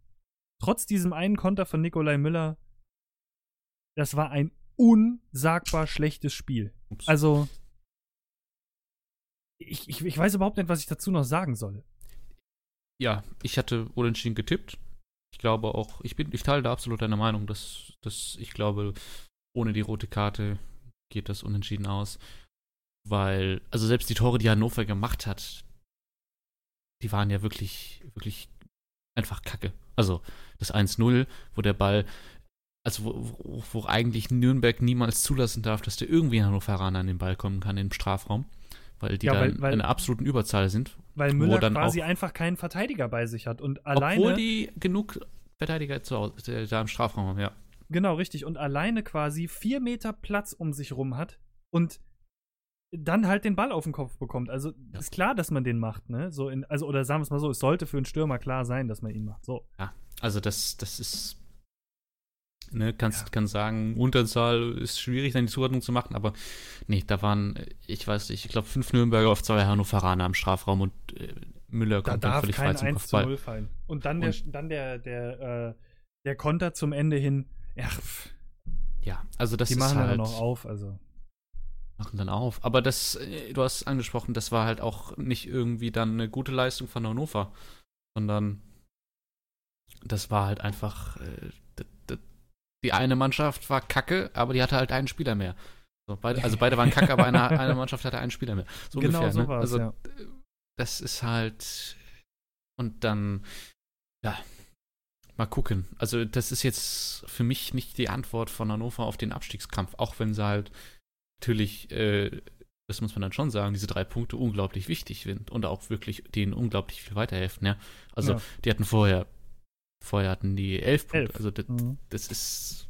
trotz diesem einen Konter von Nikolai Müller, das war ein unsagbar schlechtes Spiel. Ups. Also, ich, ich, ich weiß überhaupt nicht, was ich dazu noch sagen soll. Ja, ich hatte unentschieden getippt. Ich glaube auch, ich bin, ich teile da absolut deine Meinung, dass, dass ich glaube, ohne die rote Karte geht das unentschieden aus. Weil, also selbst die Tore, die Hannover gemacht hat, die waren ja wirklich, wirklich einfach kacke. Also das 1-0, wo der Ball, also wo, wo, wo, eigentlich Nürnberg niemals zulassen darf, dass der irgendwie ein Hannoveraner an den Ball kommen kann im Strafraum, weil die ja, weil, dann weil, in einer absoluten Überzahl sind. Weil Müller dann quasi auch, einfach keinen Verteidiger bei sich hat und alleine. Obwohl die genug Verteidiger zu Hause, äh, da im Strafraum haben, ja. Genau, richtig. Und alleine quasi vier Meter Platz um sich rum hat und dann halt den Ball auf den Kopf bekommt. Also ja. ist klar, dass man den macht, ne? So in, also, oder sagen wir es mal so, es sollte für einen Stürmer klar sein, dass man ihn macht. So. Ja, also das, das ist. Ne, kannst, ja. kannst sagen, Unterzahl ist schwierig, dann die Zuordnung zu machen, aber nee, da waren, ich weiß nicht, ich glaube, fünf Nürnberger auf zwei Hannoveraner im Strafraum und äh, Müller kommt da dann völlig frei zum 1 Kopfball. Zu 0 fallen. Und dann und, der, dann der, der, äh, der Konter zum Ende hin, ja, ja, also das die ist machen halt, noch auf, also machen dann auf. Aber das, äh, du hast angesprochen, das war halt auch nicht irgendwie dann eine gute Leistung von Hannover, sondern das war halt einfach, äh, die eine Mannschaft war kacke, aber die hatte halt einen Spieler mehr. So, beide, also beide waren kacke, aber eine, eine Mannschaft hatte einen Spieler mehr. So genau ungefähr. So ne? Also ja. das ist halt und dann ja mal gucken. Also das ist jetzt für mich nicht die Antwort von Hannover auf den Abstiegskampf, auch wenn sie halt natürlich, äh, das muss man dann schon sagen, diese drei Punkte unglaublich wichtig sind und auch wirklich denen unglaublich viel weiterhelfen. Ja? Also ja. die hatten vorher, vorher hatten die elf Punkte. Elf. Also das, mhm. das ist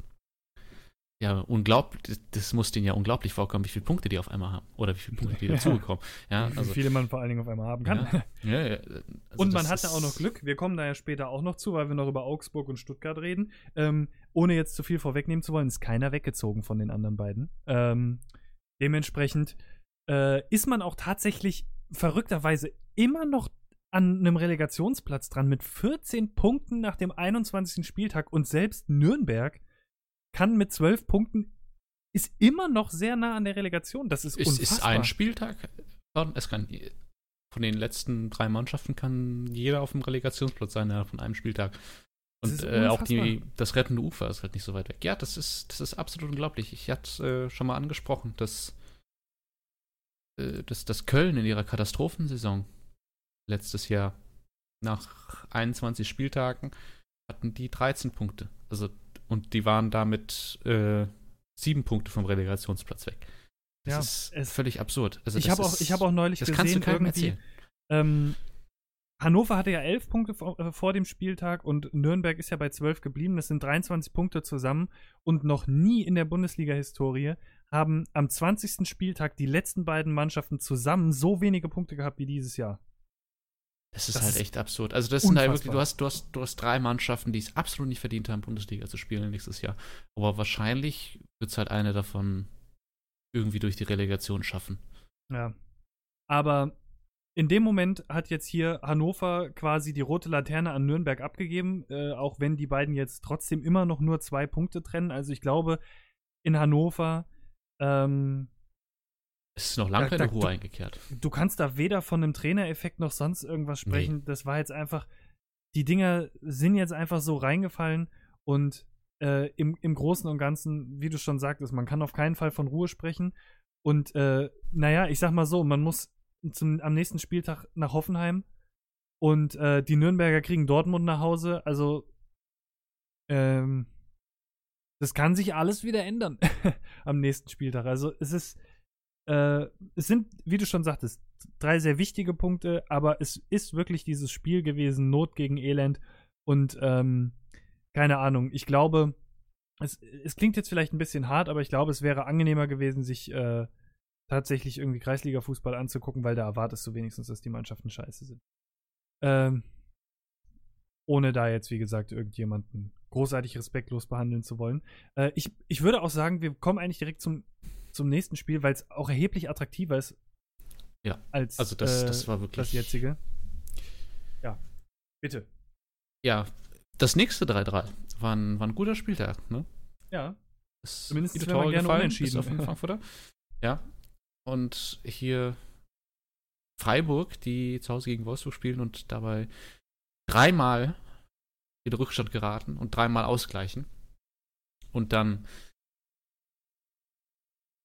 ja unglaublich, das, muss denen ja unglaublich vorkommen, wie viele Punkte die auf einmal haben oder wie viele Punkte die dazugekommen. Ja, also, wie viele man vor allen Dingen auf einmal haben kann. Ja, ja, also und man hatte auch noch Glück, wir kommen da ja später auch noch zu, weil wir noch über Augsburg und Stuttgart reden. Ähm, ohne jetzt zu viel vorwegnehmen zu wollen, ist keiner weggezogen von den anderen beiden. Ähm, Dementsprechend äh, ist man auch tatsächlich verrückterweise immer noch an einem Relegationsplatz dran mit 14 Punkten nach dem 21. Spieltag und selbst Nürnberg kann mit 12 Punkten ist immer noch sehr nah an der Relegation. Das ist Es ist ein Spieltag. Es kann von den letzten drei Mannschaften kann jeder auf dem Relegationsplatz sein, ja, von einem Spieltag. Und äh, auch die, das rettende Ufer ist halt nicht so weit weg. Ja, das ist, das ist absolut unglaublich. Ich hatte es äh, schon mal angesprochen, dass, äh, dass, dass Köln in ihrer Katastrophensaison letztes Jahr nach 21 Spieltagen hatten die 13 Punkte. Also, und die waren damit äh, sieben Punkte vom Relegationsplatz weg. Das ja, ist völlig absurd. Also ich habe auch, hab auch neulich das gesehen, kannst du irgendwie, ähm, Hannover hatte ja elf Punkte vor, äh, vor, dem Spieltag und Nürnberg ist ja bei zwölf geblieben. Das sind 23 Punkte zusammen und noch nie in der Bundesliga-Historie haben am 20. Spieltag die letzten beiden Mannschaften zusammen so wenige Punkte gehabt wie dieses Jahr. Das ist das halt echt absurd. Also das sind halt wirklich, du hast, du hast, du hast drei Mannschaften, die es absolut nicht verdient haben, Bundesliga zu spielen nächstes Jahr. Aber wahrscheinlich wird es halt eine davon irgendwie durch die Relegation schaffen. Ja. Aber in dem Moment hat jetzt hier Hannover quasi die rote Laterne an Nürnberg abgegeben, äh, auch wenn die beiden jetzt trotzdem immer noch nur zwei Punkte trennen. Also ich glaube, in Hannover ähm, es ist noch lange keine Ruhe eingekehrt. Du kannst da weder von einem Trainereffekt noch sonst irgendwas sprechen. Nee. Das war jetzt einfach, die Dinger sind jetzt einfach so reingefallen und äh, im, im Großen und Ganzen, wie du schon sagtest, man kann auf keinen Fall von Ruhe sprechen. Und äh, naja, ich sag mal so, man muss zum, am nächsten Spieltag nach Hoffenheim und äh, die Nürnberger kriegen Dortmund nach Hause. Also, ähm, das kann sich alles wieder ändern am nächsten Spieltag. Also, es ist, äh, es sind, wie du schon sagtest, drei sehr wichtige Punkte, aber es ist wirklich dieses Spiel gewesen, Not gegen Elend. Und ähm, keine Ahnung, ich glaube, es, es, klingt jetzt vielleicht ein bisschen hart, aber ich glaube, es wäre angenehmer gewesen, sich äh, tatsächlich irgendwie Kreisliga-Fußball anzugucken, weil da erwartest du wenigstens, dass die Mannschaften scheiße sind. Ähm, ohne da jetzt, wie gesagt, irgendjemanden großartig respektlos behandeln zu wollen. Äh, ich, ich würde auch sagen, wir kommen eigentlich direkt zum, zum nächsten Spiel, weil es auch erheblich attraktiver ist. Ja, als also das, das war wirklich das jetzige. Ja, bitte. Ja, das nächste 3-3 war ein, war ein guter Spieltag, ne? Ja. Ist Zumindest viele Tore gerne gefallen, unentschieden. auf den Frankfurter. ja. Und hier Freiburg, die zu Hause gegen Wolfsburg spielen und dabei dreimal in Rückstand geraten und dreimal ausgleichen. Und dann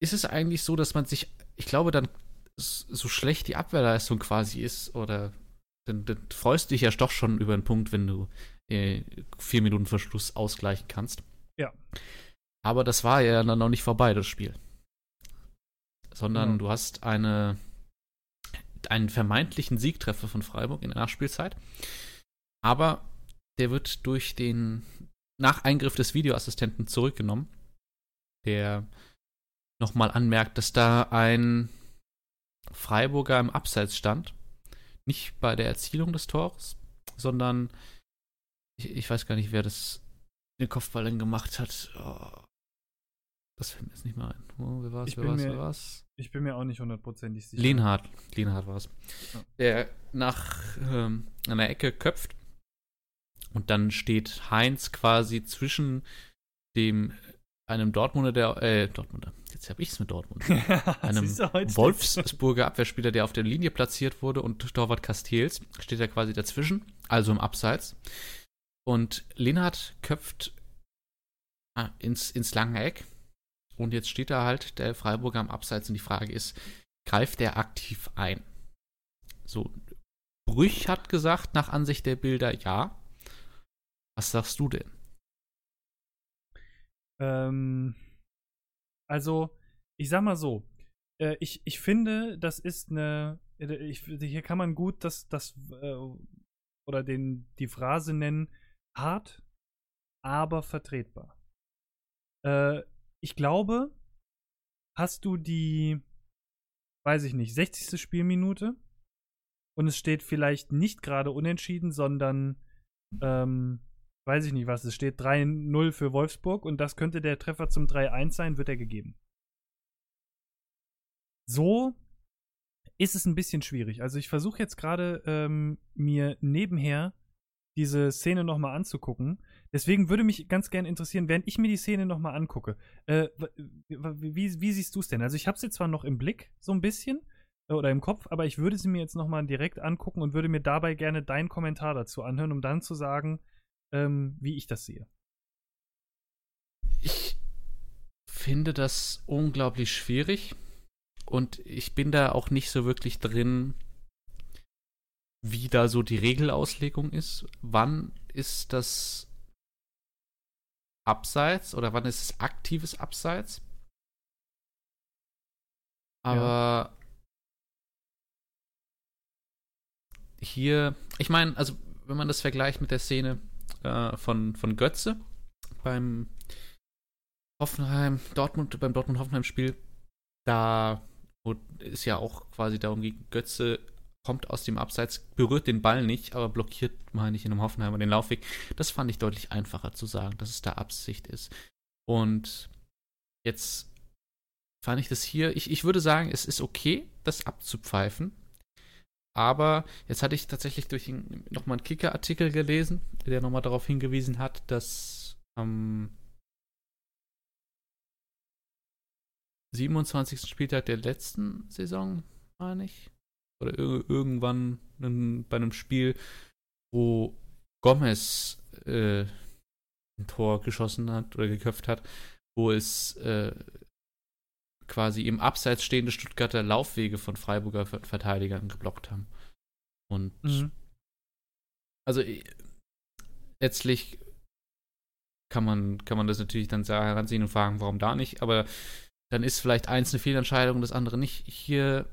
ist es eigentlich so, dass man sich, ich glaube, dann so schlecht die Abwehrleistung quasi ist, oder dann, dann freust du dich ja doch schon über einen Punkt, wenn du äh, vier Minuten Verschluss ausgleichen kannst. Ja. Aber das war ja dann noch nicht vorbei, das Spiel. Sondern ja. du hast eine, einen vermeintlichen Siegtreffer von Freiburg in der Nachspielzeit. Aber der wird durch den Nacheingriff des Videoassistenten zurückgenommen, der nochmal anmerkt, dass da ein Freiburger im Abseits stand. Nicht bei der Erzielung des Tores, sondern ich, ich weiß gar nicht, wer das den Kopfball dann gemacht hat. Oh, das fällt mir jetzt nicht mehr ein. Oh, wer war's, wer war's, wer war's? Ich bin mir auch nicht hundertprozentig sicher. Lenhardt, Lenhardt war es. Ja. Der nach ähm, einer Ecke köpft und dann steht Heinz quasi zwischen dem einem Dortmunder, der, äh, Dortmunder, jetzt habe ich es mit Dortmund, einem Wolfsburger Abwehrspieler, der auf der Linie platziert wurde und Torwart Castells, steht er quasi dazwischen, also im Abseits. Und Linhard köpft ah, ins, ins lange Eck. Und jetzt steht da halt der Freiburger am Abseits und die Frage ist, greift der aktiv ein? So, Brüch hat gesagt, nach Ansicht der Bilder, ja. Was sagst du denn? Ähm, also, ich sag mal so, äh, ich, ich finde, das ist eine, ich, hier kann man gut das, das, äh, oder den, die Phrase nennen, hart, aber vertretbar. Äh, ich glaube, hast du die, weiß ich nicht, 60. Spielminute und es steht vielleicht nicht gerade unentschieden, sondern, ähm, weiß ich nicht was, es steht 3-0 für Wolfsburg und das könnte der Treffer zum 3-1 sein, wird er gegeben. So ist es ein bisschen schwierig. Also ich versuche jetzt gerade ähm, mir nebenher diese Szene nochmal anzugucken. Deswegen würde mich ganz gerne interessieren, während ich mir die Szene nochmal angucke, äh, wie, wie, siehst du es denn? Also ich habe sie zwar noch im Blick, so ein bisschen, äh, oder im Kopf, aber ich würde sie mir jetzt nochmal direkt angucken und würde mir dabei gerne deinen Kommentar dazu anhören, um dann zu sagen, ähm, wie ich das sehe. Ich finde das unglaublich schwierig und ich bin da auch nicht so wirklich drin, wie da so die Regelauslegung ist. Wann ist das Abseits oder wann ist es aktives Abseits? Aber ja. hier, ich meine, also wenn man das vergleicht mit der Szene äh, von, von Götze beim Hoffenheim, Dortmund, beim Dortmund-Hoffenheim-Spiel, da ist ja auch quasi darum ging, Götze kommt aus dem Abseits, berührt den Ball nicht, aber blockiert, meine ich, in einem Hoffenheimer den Laufweg. Das fand ich deutlich einfacher zu sagen, dass es da Absicht ist. Und jetzt fand ich das hier, ich, ich würde sagen, es ist okay, das abzupfeifen. Aber jetzt hatte ich tatsächlich durch nochmal einen Kicker-Artikel gelesen, der nochmal darauf hingewiesen hat, dass am 27. Spieltag der letzten Saison, meine ich, oder irgendwann bei einem Spiel, wo Gomez äh, ein Tor geschossen hat oder geköpft hat, wo es äh, quasi im Abseits stehende Stuttgarter Laufwege von Freiburger Verteidigern geblockt haben. Und mhm. also letztlich kann man, kann man das natürlich dann heranziehen und fragen, warum da nicht, aber dann ist vielleicht eins eine Fehlentscheidung und das andere nicht. Hier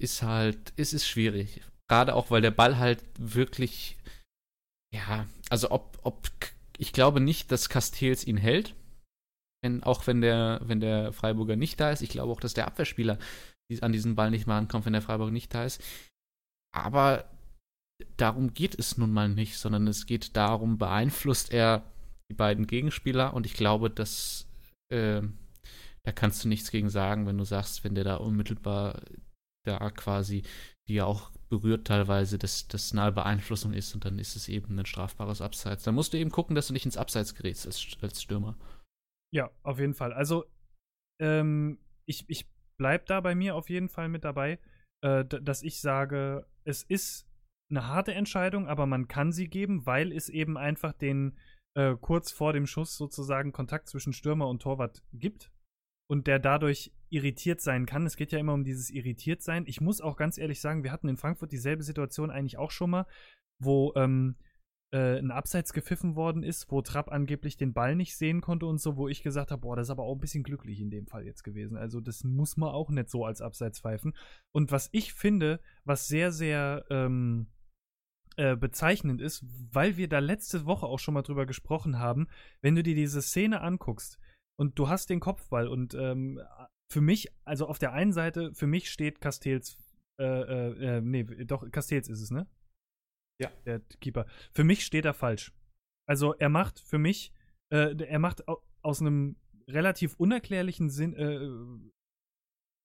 ist halt, es ist schwierig. Gerade auch, weil der Ball halt wirklich, ja, also ob, ob, ich glaube nicht, dass Castells ihn hält. Wenn, auch wenn der, wenn der Freiburger nicht da ist. Ich glaube auch, dass der Abwehrspieler an diesen Ball nicht mal ankommt, wenn der Freiburger nicht da ist. Aber darum geht es nun mal nicht, sondern es geht darum, beeinflusst er die beiden Gegenspieler und ich glaube, dass äh, da kannst du nichts gegen sagen, wenn du sagst, wenn der da unmittelbar da quasi, die ja auch berührt teilweise, dass das nahe Beeinflussung ist und dann ist es eben ein strafbares Abseits. Dann musst du eben gucken, dass du nicht ins Abseits gerätst als, als Stürmer. Ja, auf jeden Fall. Also, ähm, ich, ich bleib da bei mir auf jeden Fall mit dabei, äh, dass ich sage, es ist eine harte Entscheidung, aber man kann sie geben, weil es eben einfach den äh, kurz vor dem Schuss sozusagen Kontakt zwischen Stürmer und Torwart gibt und der dadurch irritiert sein kann. Es geht ja immer um dieses irritiert sein. Ich muss auch ganz ehrlich sagen, wir hatten in Frankfurt dieselbe Situation eigentlich auch schon mal, wo ähm, äh, ein Abseits gepfiffen worden ist, wo Trapp angeblich den Ball nicht sehen konnte und so, wo ich gesagt habe, boah, das ist aber auch ein bisschen glücklich in dem Fall jetzt gewesen. Also das muss man auch nicht so als Abseits pfeifen. Und was ich finde, was sehr, sehr ähm, äh, bezeichnend ist, weil wir da letzte Woche auch schon mal drüber gesprochen haben, wenn du dir diese Szene anguckst, und du hast den Kopfball und ähm, für mich, also auf der einen Seite, für mich steht Castells, äh, äh, äh, nee, doch, Castells ist es, ne? Ja. Der Keeper. Für mich steht er falsch. Also er macht für mich, äh, er macht aus einem relativ unerklärlichen Sinn, äh,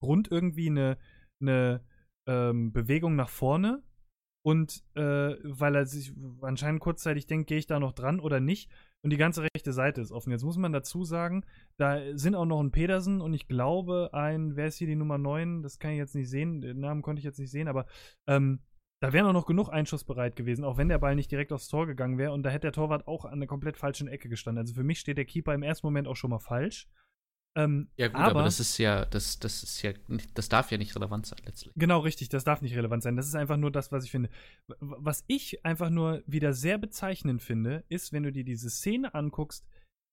Grund irgendwie eine, eine ähm, Bewegung nach vorne und äh, weil er sich anscheinend kurzzeitig denkt, gehe ich da noch dran oder nicht und die ganze rechte Seite ist offen. Jetzt muss man dazu sagen, da sind auch noch ein Pedersen und ich glaube ein, wer ist hier die Nummer 9? Das kann ich jetzt nicht sehen, den Namen konnte ich jetzt nicht sehen, aber ähm, da wären auch noch genug einschussbereit gewesen, auch wenn der Ball nicht direkt aufs Tor gegangen wäre und da hätte der Torwart auch an einer komplett falschen Ecke gestanden. Also für mich steht der Keeper im ersten Moment auch schon mal falsch. Ähm, ja, gut, aber, aber, das ist ja, das, das ist ja, das darf ja nicht relevant sein letztlich. Genau, richtig, das darf nicht relevant sein. Das ist einfach nur das, was ich finde. Was ich einfach nur wieder sehr bezeichnend finde, ist, wenn du dir diese Szene anguckst,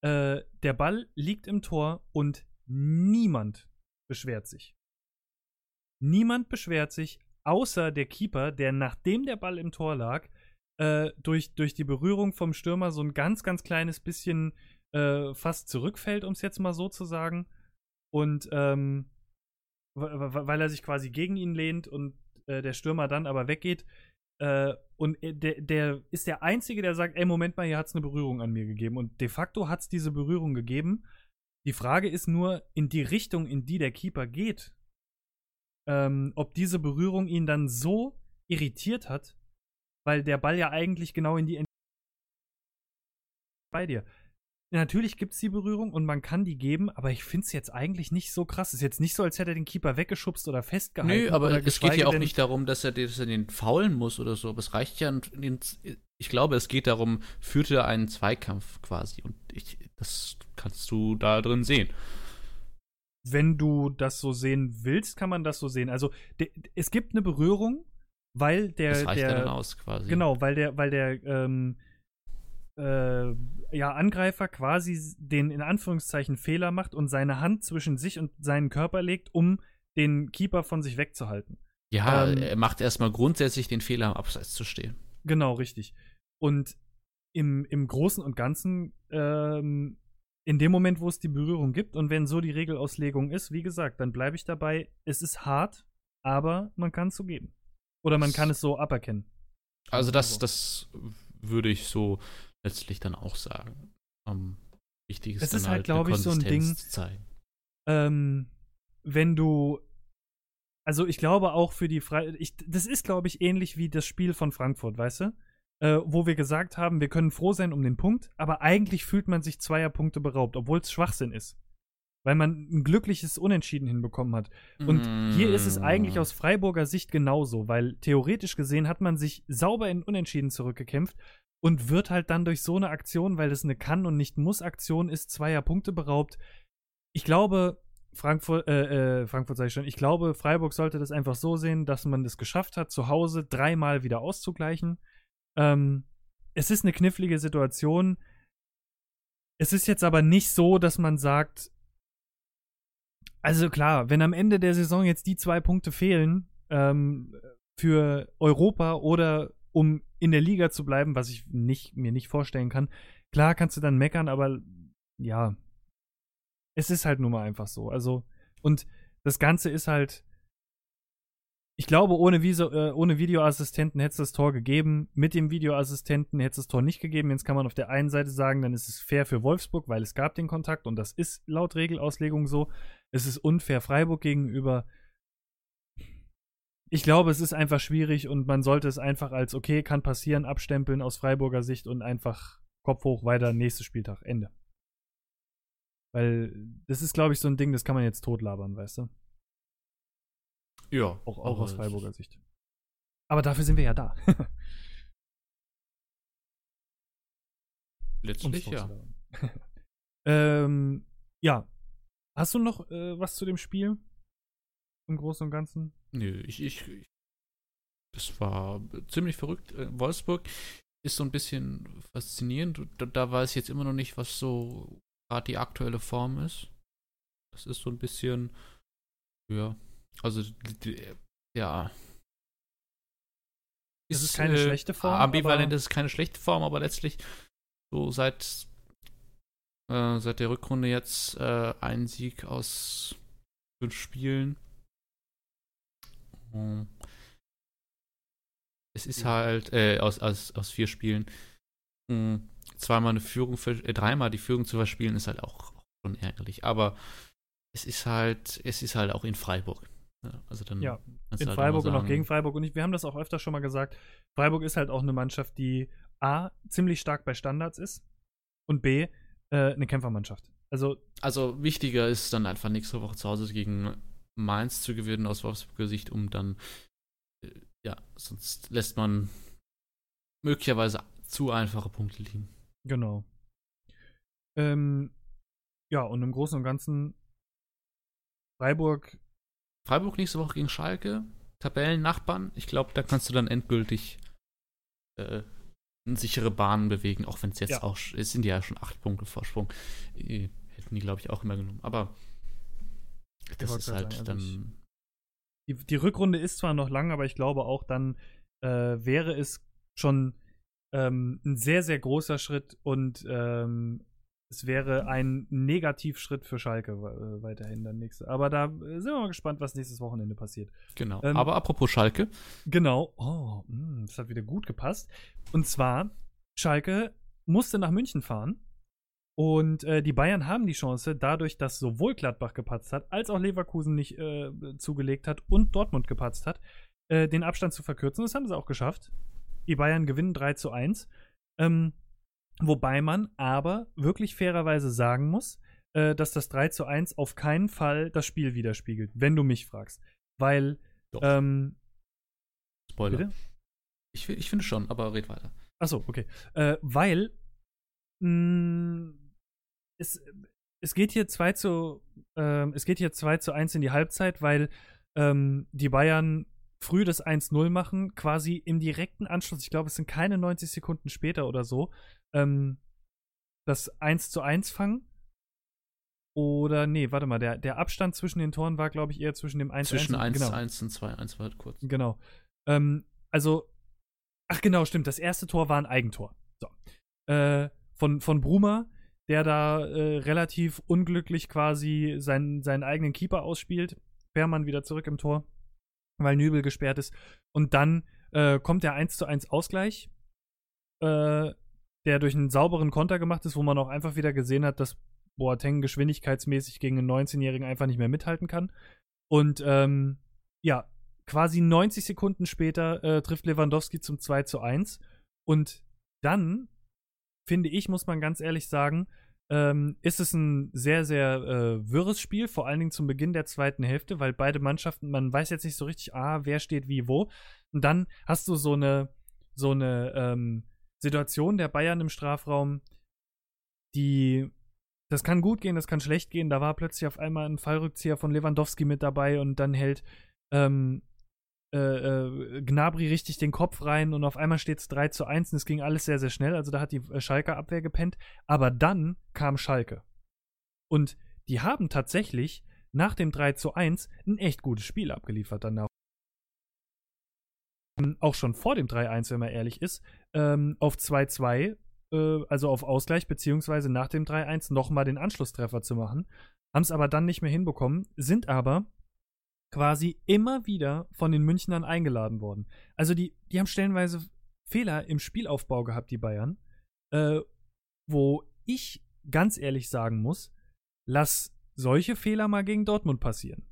äh, der Ball liegt im Tor und niemand beschwert sich. Niemand beschwert sich, außer der Keeper, der nachdem der Ball im Tor lag, äh, durch, durch die Berührung vom Stürmer so ein ganz, ganz kleines bisschen äh, fast zurückfällt, um es jetzt mal so zu sagen. Und ähm, weil er sich quasi gegen ihn lehnt und äh, der Stürmer dann aber weggeht. Äh, und äh, der, der ist der Einzige, der sagt, ey, Moment mal, hier hat es eine Berührung an mir gegeben. Und de facto hat es diese Berührung gegeben. Die Frage ist nur, in die Richtung, in die der Keeper geht, ähm, ob diese Berührung ihn dann so irritiert hat, weil der Ball ja eigentlich genau in die bei dir natürlich gibt es die Berührung und man kann die geben, aber ich finde es jetzt eigentlich nicht so krass. Es ist jetzt nicht so, als hätte er den Keeper weggeschubst oder festgehalten. Nö, aber es geht ja auch nicht darum, dass er, dass er den faulen muss oder so. Aber es reicht ja. Ich glaube, es geht darum, führt er einen Zweikampf quasi. Und ich, das kannst du da drin sehen. wenn du das so sehen willst, kann man das so sehen. Also de, es gibt eine Berührung, weil der, Das reicht der dann aus quasi. genau, weil der, weil der ähm, äh, ja, Angreifer quasi den in Anführungszeichen Fehler macht und seine Hand zwischen sich und seinen Körper legt, um den Keeper von sich wegzuhalten. Ja, Ähm, er macht erstmal grundsätzlich den Fehler, am Abseits zu stehen. Genau, richtig. Und im, im Großen und Ganzen, ähm, in dem Moment, wo es die Berührung gibt und wenn so die Regelauslegung ist, wie gesagt, dann bleibe ich dabei, es ist hart, aber man kann es so geben. Oder man kann es so aberkennen. Also das, Also. das würde ich so letztlich dann auch sagen. Am wichtig ist Es dann ist halt, halt, glaub eine ich, so ein Ding-. Ähm, wenn du. Also ich glaube auch für die Fre ich, Das ist, glaube ich, ähnlich wie das Spiel von Frankfurt, weißt du? Äh, wo wir gesagt haben, wir können froh sein um den Punkt, aber eigentlich fühlt man sich zweier Punkte beraubt, obwohl es Schwachsinn ist. Weil man ein glückliches Unentschieden hinbekommen hat. Und hier ist es eigentlich Mm. aus Freiburger Sicht genauso, weil theoretisch gesehen hat man sich sauber in Unentschieden zurückgekämpft und wird halt dann durch so eine Aktion, weil das eine Kann- und nicht Muss-Aktion ist, zweier Punkte beraubt. Ich glaube, Frankfurt, äh, äh, Frankfurt sage ich schon, ich glaube, Freiburg sollte das einfach so sehen, dass man es geschafft hat, zu Hause dreimal wieder auszugleichen. Ähm, es ist eine knifflige Situation. Es ist jetzt aber nicht so, dass man sagt, also klar, wenn am Ende der Saison jetzt die zwei Punkte fehlen ähm, für Europa oder um in der Liga zu bleiben, was ich nicht, mir nicht vorstellen kann, klar kannst du dann meckern, aber ja, es ist halt nun mal einfach so. Also, und das Ganze ist halt, ich glaube, ohne, Viso, äh, ohne Videoassistenten hätte es das Tor gegeben. Mit dem Videoassistenten hätte es das Tor nicht gegeben. Jetzt kann man auf der einen Seite sagen, dann ist es fair für Wolfsburg, weil es gab den Kontakt und das ist laut Regelauslegung so. Es ist unfair Freiburg gegenüber. Ich glaube, es ist einfach schwierig und man sollte es einfach als okay, kann passieren, abstempeln aus Freiburger Sicht und einfach Kopf hoch, weiter, nächster Spieltag, Ende. Weil das ist, glaube ich, so ein Ding, das kann man jetzt totlabern, weißt du? Ja, Auch, auch aus Freiburger Sicht. Aber dafür sind wir ja da. Letztlich ja. ähm, ja. Hast du noch äh, was zu dem Spiel? Im Großen und Ganzen? Nö, ich, ich, ich. Das war ziemlich verrückt. Äh, Wolfsburg ist so ein bisschen faszinierend. Da, da weiß ich jetzt immer noch nicht, was so gerade die aktuelle Form ist. Das ist so ein bisschen. Ja. Also, ja. Es ist keine schlechte Form, Ambivalent ist keine schlechte Form, aber letztlich so seit, äh, seit der Rückrunde jetzt äh, ein Sieg aus fünf Spielen. Ähm, Es ist halt, äh, aus, aus, aus vier Spielen, mh, zweimal eine Führung, ver- äh, dreimal die Führung zu verspielen, ist halt auch schon ärgerlich. Aber es ist halt, es ist halt auch in Freiburg. Ja, Also dann Ja, in halt Freiburg und auch gegen Freiburg. Und ich, wir haben das auch öfter schon mal gesagt. Freiburg ist halt auch eine Mannschaft, die A, ziemlich stark bei Standards ist und B, äh, eine Kämpfermannschaft. Also, Also wichtiger ist dann einfach nächste Woche zu Hause gegen Mainz zu gewinnen aus Wolfsburger Sicht, um dann, äh, ja, sonst lässt man möglicherweise zu einfache Punkte liegen. genau. Ähm, ja, und im Großen und Ganzen Freiburg, Freiburg nächste Woche gegen Schalke, Tabellennachbarn. Ich glaube, da kannst du dann endgültig äh, eine sichere Bahn bewegen, auch wenn es jetzt Ja. auch, es sind ja schon acht Punkte Vorsprung. Äh, hätten die, glaube ich, auch immer genommen. Aber das ist halt sagen, also ich- dann. die, die Rückrunde ist zwar noch lang, aber ich glaube auch dann äh, wäre es schon ähm, ein sehr, sehr großer Schritt und ähm, es wäre ein Negativschritt für Schalke äh, weiterhin dann nächste. Aber da äh, sind wir mal gespannt, was nächstes Wochenende passiert. Genau. Ähm, Aber apropos Schalke, Genau. Oh, mh, das hat wieder gut gepasst. Und zwar, Schalke musste nach München fahren. Und äh, die Bayern haben die Chance, dadurch, dass sowohl Gladbach gepatzt hat, als auch Leverkusen nicht äh, zugelegt hat und Dortmund gepatzt hat, äh, den Abstand zu verkürzen. Das haben sie auch geschafft. Die Bayern gewinnen 3 zu 1. Ähm, Wobei man aber wirklich fairerweise sagen muss, äh, dass das 3 zu 1 auf keinen Fall das Spiel widerspiegelt, wenn du mich fragst. Weil, ähm, Spoiler. Bitte? Ich, ich finde schon, aber red weiter. Achso, okay. Äh, weil mh, mm, es, es geht hier 2 zu äh, es geht hier 2 zu 1 in die Halbzeit, weil ähm, die Bayern früh das 1-0 machen, quasi im direkten Anschluss, ich glaube, es sind keine 90 Sekunden später oder so, ähm, das 1 zu 1 fangen. Oder, nee, warte mal, der, der Abstand zwischen den Toren war, glaube ich, eher zwischen dem 1 Zwischen 1 genau. 1 und 2, 1 war halt kurz. Genau. Ähm, also, ach genau, stimmt, das erste Tor war ein Eigentor. So. Äh, von, von Bruma, der da äh, relativ unglücklich quasi seinen, seinen eigenen Keeper ausspielt. Fährmann wieder zurück im Tor weil Nübel gesperrt ist. Und dann äh, kommt der 1 zu 1 Ausgleich, äh, der durch einen sauberen Konter gemacht ist, wo man auch einfach wieder gesehen hat, dass Boateng geschwindigkeitsmäßig gegen einen 19-Jährigen einfach nicht mehr mithalten kann. Und ähm, ja, quasi 90 Sekunden später äh, trifft Lewandowski zum 2 zu 1. Und dann, finde ich, muss man ganz ehrlich sagen, ähm, ist es ein sehr, sehr äh, wirres Spiel, vor allen Dingen zum Beginn der zweiten Hälfte, weil beide Mannschaften, man weiß jetzt nicht so richtig, ah, wer steht wie wo. Und dann hast du so eine, so eine ähm, Situation der Bayern im Strafraum, die, das kann gut gehen, das kann schlecht gehen. Da war plötzlich auf einmal ein Fallrückzieher von Lewandowski mit dabei und dann hält ähm, äh, äh, Gnabry richtig den Kopf rein und auf einmal steht es 3 zu 1 und es ging alles sehr, sehr schnell. Also da hat die äh, Schalker Abwehr gepennt. Aber dann kam Schalke. Und die haben tatsächlich nach dem 3 zu 1 ein echt gutes Spiel abgeliefert danach. Ähm, auch schon vor dem 3-1, wenn man ehrlich ist, ähm, auf 2-2, äh, also auf Ausgleich, beziehungsweise nach dem 3-1 nochmal den Anschlusstreffer zu machen. Haben es aber dann nicht mehr hinbekommen, sind aber quasi immer wieder von den Münchnern eingeladen worden. Also die, die haben stellenweise Fehler im Spielaufbau gehabt, die Bayern, äh, wo ich ganz ehrlich sagen muss, lass solche Fehler mal gegen Dortmund passieren.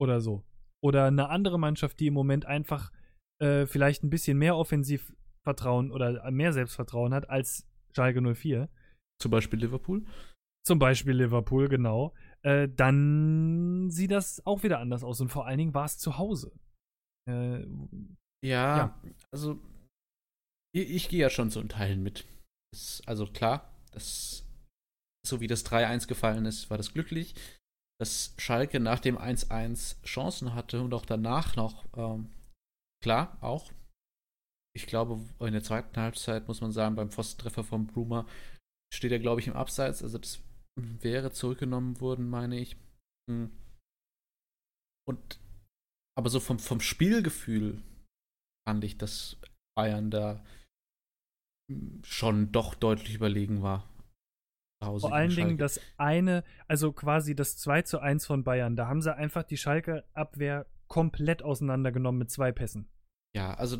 Oder so. Oder eine andere Mannschaft, die im Moment einfach äh, vielleicht ein bisschen mehr Offensivvertrauen oder mehr Selbstvertrauen hat als Schalke 04. Zum Beispiel Liverpool. Zum Beispiel Liverpool, genau. Äh, dann sieht das auch wieder anders aus. Und vor allen Dingen war es zu Hause. Äh, ja, ja, also ich, ich gehe ja schon so in Teilen mit. Das, also klar, das, so wie das 3-1 gefallen ist, war das glücklich. Dass Schalke nach dem 1-1 Chancen hatte und auch danach noch, ähm, klar, auch. Ich glaube, in der zweiten Halbzeit muss man sagen, beim Pfostentreffer von Brumer steht er, glaube ich, im Abseits. Also das wäre zurückgenommen worden, meine ich. Hm. Und aber so vom, vom Spielgefühl fand ich, dass Bayern da schon doch deutlich überlegen war. Vor allen Dingen das eine, also quasi das 2 zu 1 von Bayern, da haben sie einfach die Schalke-Abwehr komplett auseinandergenommen mit zwei Pässen. Ja, also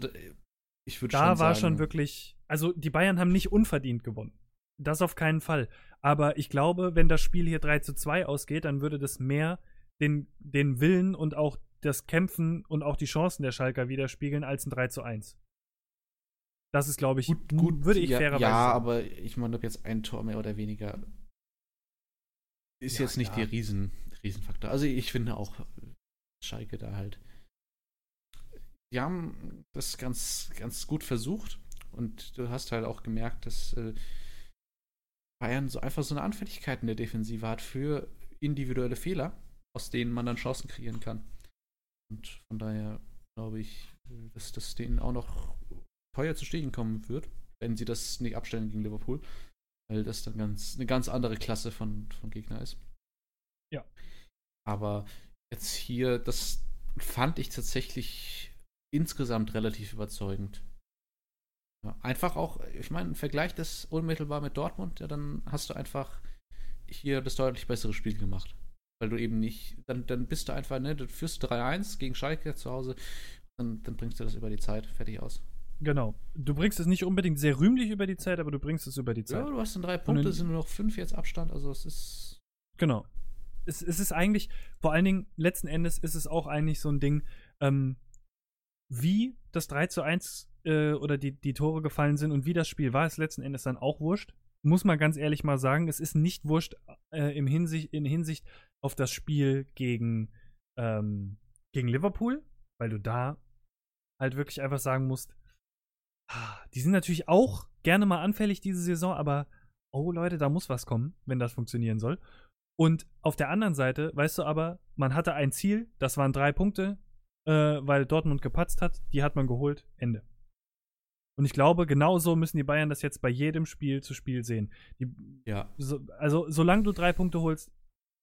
ich würde schon sagen. Da war schon wirklich, also die Bayern haben nicht unverdient gewonnen. Das auf keinen Fall. Aber ich glaube, wenn das Spiel hier 3 zu 2 ausgeht, dann würde das mehr den, den Willen und auch das Kämpfen und auch die Chancen der Schalker widerspiegeln als ein 3 zu 1. Das ist, glaube ich, gut, gut, würde ich ja, fairerweise Ja, sagen. aber ich meine, ob jetzt ein Tor mehr oder weniger ist ja, jetzt nicht ja. der Riesen, Riesenfaktor. Also ich finde auch Schalke da halt. Die haben das ganz, ganz gut versucht und du hast halt auch gemerkt, dass äh, Bayern so einfach so eine Anfälligkeit in der Defensive hat für individuelle Fehler, aus denen man dann Chancen kreieren kann. Und von daher glaube ich, dass das denen auch noch teuer zu stehen kommen wird, wenn sie das nicht abstellen gegen Liverpool, weil das dann ganz, eine ganz andere Klasse von, von Gegner ist. Ja. Aber jetzt hier, das fand ich tatsächlich insgesamt relativ überzeugend. Ja, einfach auch, ich meine, vergleich das unmittelbar mit Dortmund, ja, dann hast du einfach hier das deutlich bessere Spiel gemacht. Weil du eben nicht, dann, dann bist du einfach, ne, du führst 3-1 gegen Schalke zu Hause, dann, dann bringst du das über die Zeit fertig aus. Genau. Du bringst es nicht unbedingt sehr rühmlich über die Zeit, aber du bringst es über die Zeit. Ja, du hast dann drei Punkte, es sind nur noch fünf jetzt Abstand, also es ist. Genau. Es, es ist eigentlich, vor allen Dingen, letzten Endes ist es auch eigentlich so ein Ding, ähm, wie das 3 zu 1 äh, oder die, die Tore gefallen sind und wie das Spiel war, ist letzten Endes dann auch wurscht. Muss man ganz ehrlich mal sagen, es ist nicht wurscht äh, im Hinsicht, in Hinsicht auf das Spiel gegen, ähm, gegen Liverpool, weil du da halt wirklich einfach sagen musst, ah, die sind natürlich auch gerne mal anfällig diese Saison, aber oh Leute, da muss was kommen, wenn das funktionieren soll. Und auf der anderen Seite, weißt du aber, man hatte ein Ziel, das waren drei Punkte, äh, weil Dortmund gepatzt hat, die hat man geholt, Ende. Und ich glaube, genauso müssen die Bayern das jetzt bei jedem Spiel zu Spiel sehen. Die, ja. So, also, solange du drei Punkte holst,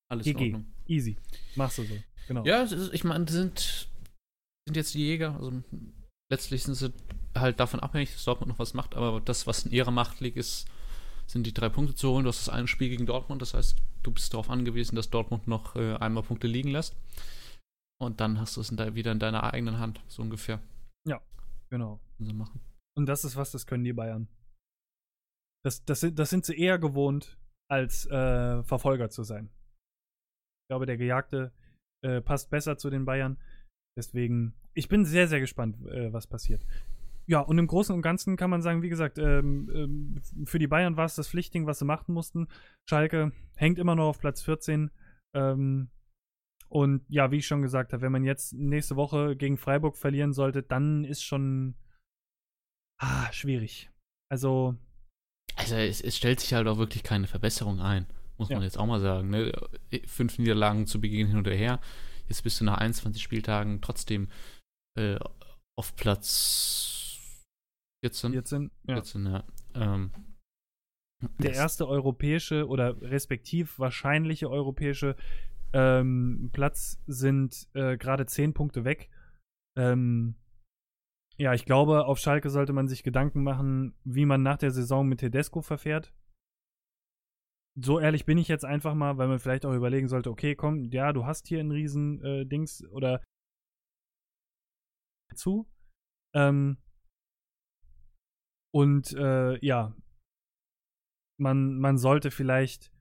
alles GG. Easy. Machst du so. Genau. Ja, ist, ich meine, sind, sind jetzt die Jäger, also letztlich sind sie halt davon abhängig, dass Dortmund noch was macht, aber das, was in ihrer Macht liegt, ist, sind die drei Punkte zu holen. Du hast das eine Spiel gegen Dortmund, das heißt, du bist darauf angewiesen, dass Dortmund noch äh, einmal Punkte liegen lässt. Und dann hast du es in de wieder in deiner eigenen Hand, so ungefähr. Ja, genau. So machen. Und das ist was, das können die Bayern. Das, das, das sind sie eher gewohnt, als äh, Verfolger zu sein. Ich glaube, der Gejagte äh, passt besser zu den Bayern. Deswegen, ich bin sehr, sehr gespannt, äh, was passiert. Ja, und im Großen und Ganzen kann man sagen, wie gesagt, ähm, ähm, für die Bayern war es das Pflichtding, was sie machen mussten. Schalke hängt immer noch auf Platz 14. Ähm, und ja, wie ich schon gesagt habe, wenn man jetzt nächste Woche gegen Freiburg verlieren sollte, dann ist schon ah, schwierig. Also. Also es, es, stellt sich halt auch wirklich keine Verbesserung ein, muss ja. man jetzt auch mal sagen. Ne? Fünf Niederlagen zu Beginn hin oder her. Jetzt bist du nach 21 Spieltagen trotzdem äh, auf Platz 14. 14, ja. 14, ja. Ähm, der erste europäische oder respektiv wahrscheinliche europäische ähm, Platz sind äh, gerade 10 Punkte weg. Ähm, ja, ich glaube, auf Schalke sollte man sich Gedanken machen, wie man nach der Saison mit Tedesco verfährt. So ehrlich bin ich jetzt einfach mal, weil man vielleicht auch überlegen sollte, okay, komm, ja, du hast hier ein riesen äh, oder zu. Ähm, und äh, ja, man, man sollte vielleicht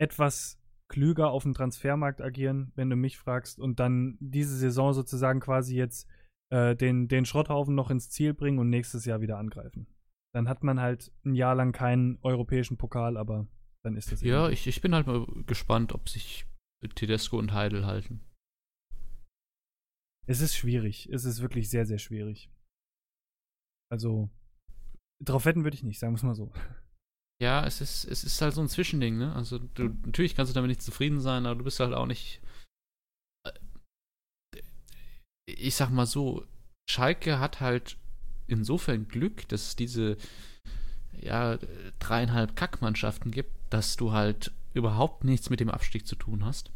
etwas klüger auf dem Transfermarkt agieren, wenn du mich fragst, und dann diese Saison sozusagen quasi jetzt äh, den, den Schrotthaufen noch ins Ziel bringen und nächstes Jahr wieder angreifen. Dann hat man halt ein Jahr lang keinen europäischen Pokal, aber dann ist das Ja, ich, ich bin halt mal gespannt, ob sich Tedesco und Heidel halten. Es ist schwierig. Es ist wirklich sehr, sehr schwierig. Also, drauf wetten würde ich nicht, sagen wir es mal so. Ja, es ist, es ist halt so ein Zwischending, ne? Also, du, natürlich kannst du damit nicht zufrieden sein, aber du bist halt auch nicht ich sag mal so, Schalke hat halt insofern Glück, dass es diese ja, dreieinhalb Kackmannschaften gibt, dass du halt überhaupt nichts mit dem Abstieg zu tun hast.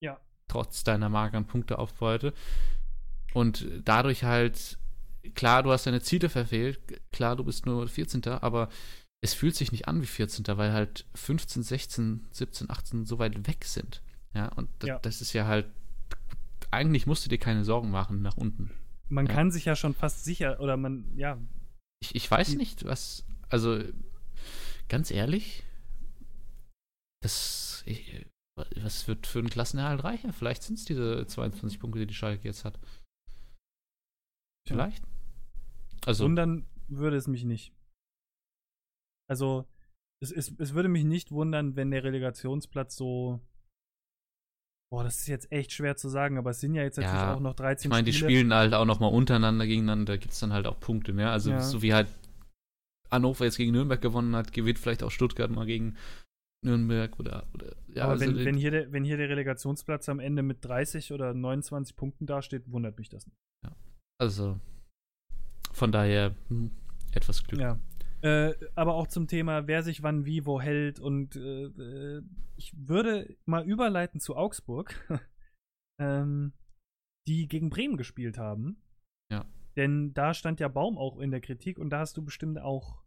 Ja. Trotz deiner mageren Punkteaufbeute. Und dadurch halt, klar, du hast deine Ziele verfehlt, klar, du bist nur 14. Aber es fühlt sich nicht an wie 14. weil halt 15, 16, 17, 18 so weit weg sind. Ja, und ja. das ist ja halt eigentlich musst du dir keine Sorgen machen nach unten. Man ja. kann sich ja schon fast sicher, oder man, ja. Ich, ich weiß nicht, was, also ganz ehrlich, das, ich, was wird für einen Klassenerhalt reichen? Vielleicht sind es diese 22 Punkte, die die Schalke jetzt hat. Vielleicht. Also. Wundern würde es mich nicht. Also, es, es, es würde mich nicht wundern, wenn der Relegationsplatz so Boah, das ist jetzt echt schwer zu sagen, aber es sind ja jetzt natürlich ja, auch noch 13 Ich meine, die spielen halt auch noch mal untereinander gegeneinander, da gibt es dann halt auch Punkte, ne? Also ja. so wie halt Hannover jetzt gegen Nürnberg gewonnen hat, gewinnt vielleicht auch Stuttgart mal gegen Nürnberg oder, oder ja, Aber also wenn, wenn, hier der, wenn hier der Relegationsplatz am Ende mit 30 oder 29 Punkten dasteht, wundert mich das nicht. Ja. Also von daher hm, etwas Glück. Ja. Äh, aber auch zum Thema, wer sich wann wie wo hält. Und äh, äh ich würde mal überleiten zu Augsburg, ähm, die gegen Bremen gespielt haben. Ja. Denn da stand ja Baum auch in der Kritik und da hast du bestimmt auch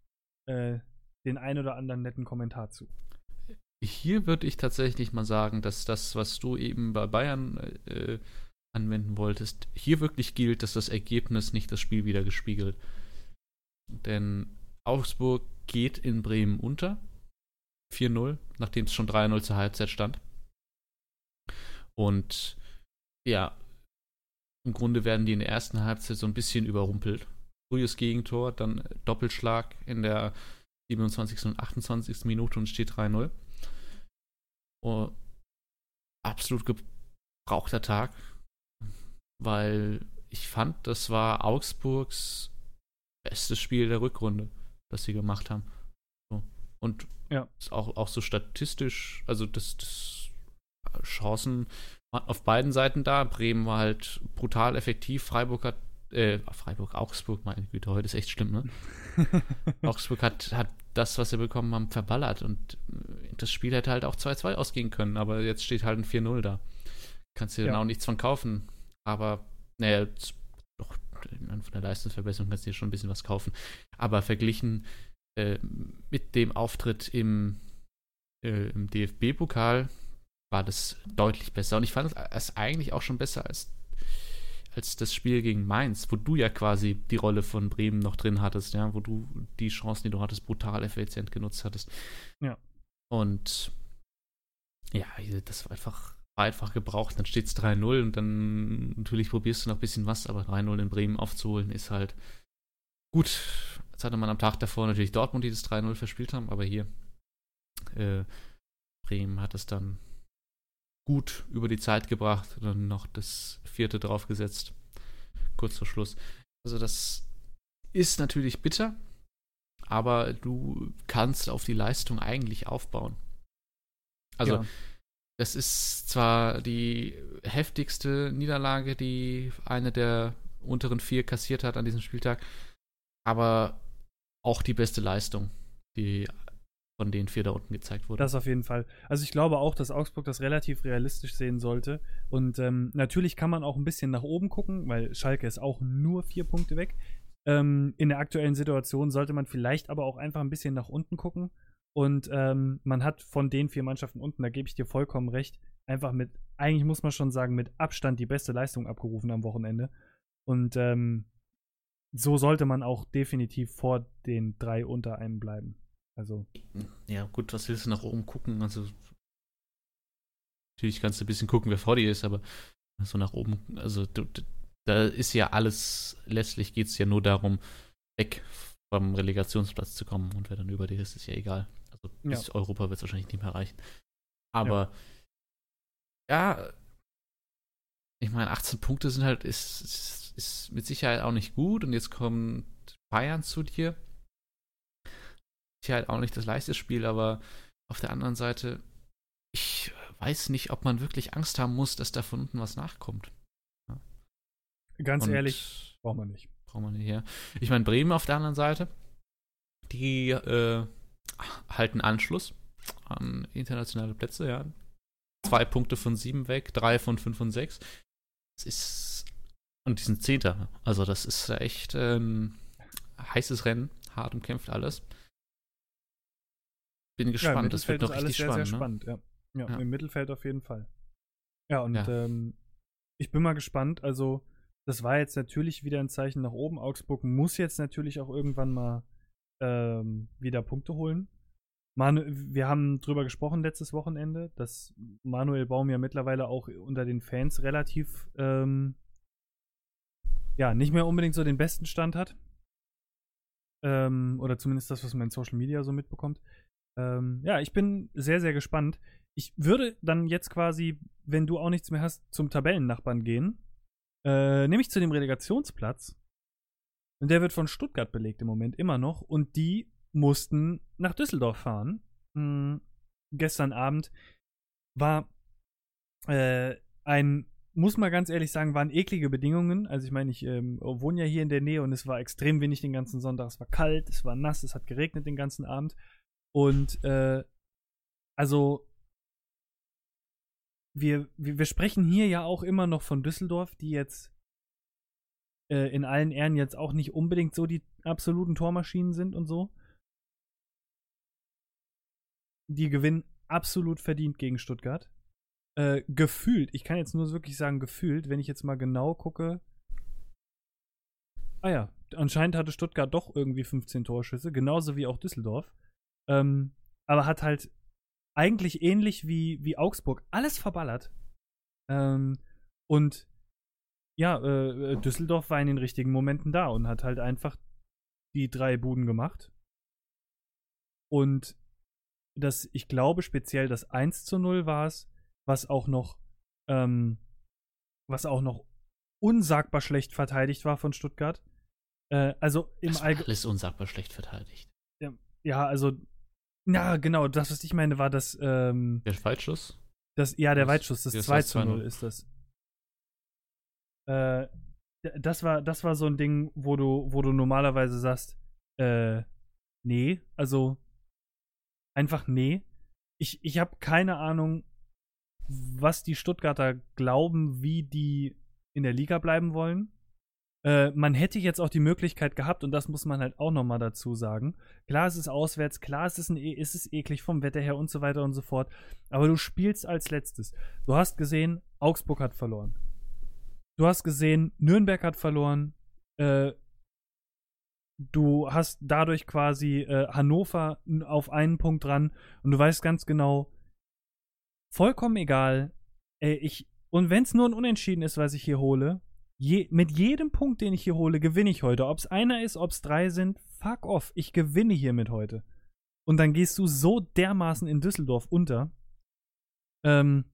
äh, den ein oder anderen netten Kommentar zu. Hier würde ich tatsächlich mal sagen, dass das, was du eben bei Bayern äh, anwenden wolltest, hier wirklich gilt, dass das Ergebnis nicht das Spiel wieder gespiegelt. Denn Augsburg geht in Bremen unter. 4-0, nachdem es schon 3-0 zur Halbzeit stand. Und ja, im Grunde werden die in der ersten Halbzeit so ein bisschen überrumpelt frühes Gegentor, dann Doppelschlag in der 27. und 28. Minute und steht 3-0. Oh, absolut gebrauchter Tag, weil ich fand, das war Augsburgs bestes Spiel der Rückrunde, das sie gemacht haben. So. Und ja. ist auch, auch so statistisch, also das, das Chancen auf beiden Seiten da. Bremen war halt brutal effektiv. Freiburg hat, äh, Freiburg, Augsburg, meine Güte, heute ist echt schlimm, ne? Augsburg hat, hat das, was sie bekommen haben, verballert und äh, das Spiel hätte halt auch 2-2 ausgehen können, aber jetzt steht halt ein 4-0 da. Kannst dir ja. dann auch nichts von kaufen. Aber, naja, von der Leistungsverbesserung kannst du dir schon ein bisschen was kaufen. Aber verglichen äh, mit dem Auftritt im, äh, im DFB-Pokal war das deutlich besser. Und ich fand es eigentlich auch schon besser als, als das Spiel gegen Mainz, wo du ja quasi die Rolle von Bremen noch drin hattest, ja, wo du die Chancen, die du hattest, brutal effizient genutzt hattest. Ja. Und ja, das war einfach, einfach gebraucht. Dann steht es 3-0 und dann natürlich probierst du noch ein bisschen was, aber 3-0 in Bremen aufzuholen ist halt gut. Jetzt hatte man am Tag davor natürlich Dortmund, die das 3-0 verspielt haben, aber hier äh, Bremen hat es dann gut über die Zeit gebracht und dann noch das vierte draufgesetzt. Kurz vor Schluss. Also das ist natürlich bitter, aber du kannst auf die Leistung eigentlich aufbauen. Also ja. Das ist zwar die heftigste Niederlage, die eine der unteren vier kassiert hat an diesem Spieltag, aber auch die beste Leistung, die von den vier da unten gezeigt wurde. Das auf jeden Fall. Also ich glaube auch, dass Augsburg das relativ realistisch sehen sollte. Und ähm, natürlich kann man auch ein bisschen nach oben gucken, weil Schalke ist auch nur vier Punkte weg. Ähm, in der aktuellen Situation sollte man vielleicht aber auch einfach ein bisschen nach unten gucken. Und ähm, man hat von den vier Mannschaften unten, da gebe ich dir vollkommen recht, einfach mit, eigentlich muss man schon sagen, mit Abstand die beste Leistung abgerufen am Wochenende. Und ähm, so sollte man auch definitiv vor den drei unter einem bleiben. Also. Ja, gut, was willst du nach oben gucken? Also. Natürlich kannst du ein bisschen gucken, wer vor dir ist, aber so nach oben, also du, da ist ja alles, letztlich geht es ja nur darum, weg vom Relegationsplatz zu kommen und wer dann über dir ist, ist ja egal. Also bis ja. Europa wird es wahrscheinlich nicht mehr reichen. Aber ja, ja ich meine, 18 Punkte sind halt, ist, ist, ist mit Sicherheit auch nicht gut und jetzt kommt Bayern zu dir halt auch nicht das leichteste Spiel, aber auf der anderen Seite, ich weiß nicht, ob man wirklich Angst haben muss, dass da von unten was nachkommt. Ja. Ganz Und ehrlich, braucht man nicht. Braucht man nicht, ja. Ich meine, Bremen auf der anderen Seite, die äh, halten Anschluss an internationale Plätze, ja. Zwei Punkte von sieben weg, drei von fünf und sechs. Das ist. Und die sind Zehnter. Also, das ist echt ein heißes Rennen, hart umkämpft alles bin gespannt. Ja, das wird noch richtig spannend. Sehr, sehr spannend ja. Ja, ja. im Mittelfeld auf jeden Fall. Ja, und. Ähm, ich bin mal gespannt. Also, das war jetzt natürlich wieder ein Zeichen nach oben. Augsburg muss jetzt natürlich auch irgendwann mal ähm, wieder Punkte holen. Manu wir haben drüber gesprochen letztes Wochenende, dass Manuel Baum ja mittlerweile auch unter den Fans relativ ähm, ja, nicht mehr unbedingt so den besten Stand hat. Ähm, oder zumindest das, was man in Social Media so mitbekommt. Ähm, ja, ich bin sehr, sehr gespannt. Ich würde dann jetzt quasi, wenn du auch nichts mehr hast, zum Tabellennachbarn gehen. Äh, nämlich zu dem Relegationsplatz. Und der wird von Stuttgart belegt im Moment immer noch. Und die mussten nach Düsseldorf fahren. Hm, gestern Abend war äh, ein, muss man ganz ehrlich sagen, waren eklige Bedingungen. Also ich meine, ich ähm, wohne ja hier in der Nähe und es war extrem wenig den ganzen Sonntag. Es war kalt, es war nass, es hat geregnet den ganzen Abend. Und äh, also wir, wir, wir sprechen hier ja auch immer noch von Düsseldorf, die jetzt äh, in allen Ehren jetzt auch nicht unbedingt so die absoluten Tormaschinen sind und so. Die gewinnen absolut verdient gegen Stuttgart. Äh, gefühlt, ich kann jetzt nur wirklich sagen, gefühlt, wenn ich jetzt mal genau gucke. Ah ja, anscheinend hatte Stuttgart doch irgendwie 15 Torschüsse, genauso wie auch Düsseldorf. Ähm, aber hat halt eigentlich ähnlich wie, wie Augsburg alles verballert. Ähm, und ja, äh, Düsseldorf war in den richtigen Momenten da und hat halt einfach die drei Buden gemacht. Und das, ich glaube, speziell das 1 zu 0 war es, was auch noch, ähm, was auch noch unsagbar schlecht verteidigt war von Stuttgart. Äh, also im Allgemeinen. Alles unsagbar schlecht verteidigt. Ja, ja, also, ja, genau, das, was ich meine, war das. Ähm, der Weitschuss? Das, ja, der das, Weitschuss, das 2 zu 0 ist das. Äh, das war, das war so ein Ding, wo du, wo du normalerweise sagst, äh, nee, also einfach nee. Ich, ich habe keine Ahnung, was die Stuttgarter glauben, wie die in der Liga bleiben wollen. Äh, man hätte jetzt auch die Möglichkeit gehabt, und das muss man halt auch nochmal dazu sagen. Klar, es ist auswärts, klar, es ist, ein, e, es ist eklig vom Wetter her und so weiter und so fort. Aber du spielst als letztes. Du hast gesehen, Augsburg hat verloren. Du hast gesehen, Nürnberg hat verloren. Äh, du hast dadurch quasi äh, Hannover auf einen Punkt dran und du weißt ganz genau, vollkommen egal. Ey, ich, und wenn es nur ein Unentschieden ist, was ich hier hole, je, mit jedem Punkt, den ich hier hole, gewinne ich heute. Ob es einer ist, ob es drei sind, fuck off. Ich gewinne hiermit heute. Und dann gehst du so dermaßen in Düsseldorf unter, ähm,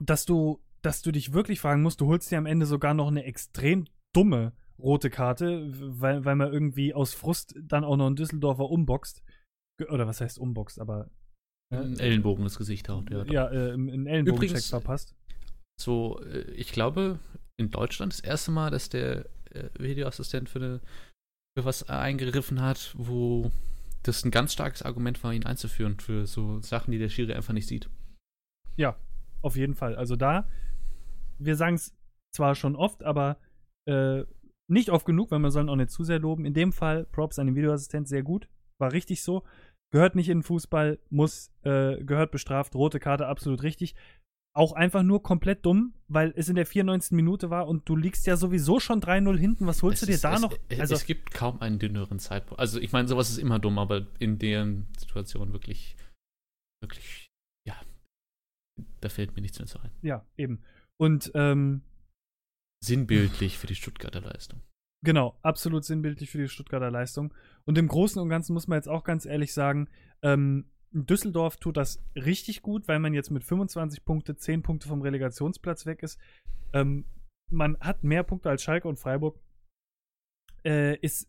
dass du, dass du dich wirklich fragen musst, du holst dir am Ende sogar noch eine extrem dumme rote Karte, weil, weil man irgendwie aus Frust dann auch noch einen Düsseldorfer umboxt. Oder was heißt umboxt, aber. Äh, ein Ellenbogen ins Gesicht haut, ja. Ja, äh, einen Ellenbogencheck verpasst. So, äh, ich glaube, in Deutschland das erste Mal, dass der äh, Videoassistent für, eine, für was eingegriffen hat, wo das ein ganz starkes Argument war, ihn einzuführen für so Sachen, die der Schiri einfach nicht sieht. Ja, auf jeden Fall. Also da, wir sagen es zwar schon oft, aber äh, nicht oft genug, weil wir sollen auch nicht zu sehr loben. In dem Fall Props an den Videoassistent sehr gut. War richtig so. Gehört nicht in den Fußball, muss, äh, gehört bestraft. Rote Karte absolut richtig. Auch einfach nur komplett dumm, weil es in der 94. Minute war und du liegst ja sowieso schon 3-0 hinten. Was holst es du dir da es, noch? Also, es gibt kaum einen dünneren Zeitpunkt. Also, ich meine, sowas ist immer dumm, aber in der Situation wirklich, wirklich, ja, da fällt mir nichts mehr zu ein. Ja, eben. Und ähm, sinnbildlich für die Stuttgarter Leistung. Genau, absolut sinnbildlich für die Stuttgarter Leistung. Und im Großen und Ganzen muss man jetzt auch ganz ehrlich sagen, ähm, Düsseldorf tut das richtig gut, weil man jetzt mit 25 Punkte 10 Punkte vom Relegationsplatz weg ist. Ähm, man hat mehr Punkte als Schalke und Freiburg. Äh, ist,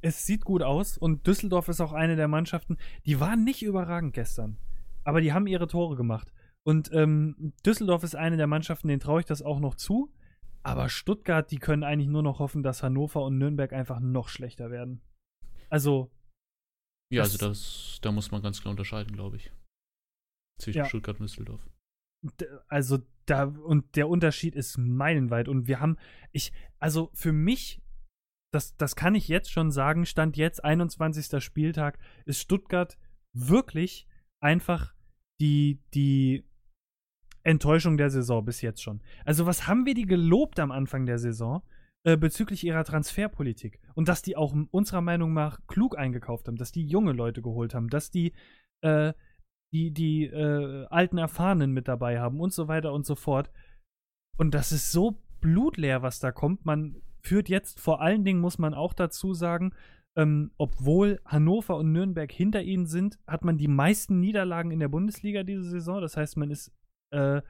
es sieht gut aus und Düsseldorf ist auch eine der Mannschaften, die waren nicht überragend gestern, aber die haben ihre Tore gemacht. Und ähm, Düsseldorf ist eine der Mannschaften, denen traue ich das auch noch zu. Aber Stuttgart, die können eigentlich nur noch hoffen, dass Hannover und Nürnberg einfach noch schlechter werden. Also. Ja, also das, da muss man ganz klar unterscheiden, glaube ich. Zwischen ja. Stuttgart und Düsseldorf. Also da, und der Unterschied ist meilenweit. Und wir haben, ich, also für mich, das, das kann ich jetzt schon sagen, Stand jetzt, 21. Spieltag, ist Stuttgart wirklich einfach die, die Enttäuschung der Saison bis jetzt schon. Also, was haben wir die gelobt am Anfang der Saison äh, bezüglich ihrer Transferpolitik? Und dass die auch unserer Meinung nach klug eingekauft haben, dass die junge Leute geholt haben, dass die äh, die, die äh, alten Erfahrenen mit dabei haben und so weiter und so fort. Und das ist so blutleer, was da kommt. Man führt jetzt, vor allen Dingen muss man auch dazu sagen, ähm, obwohl Hannover und Nürnberg hinter ihnen sind, hat man die meisten Niederlagen in der Bundesliga diese Saison. Das heißt, man ist äh,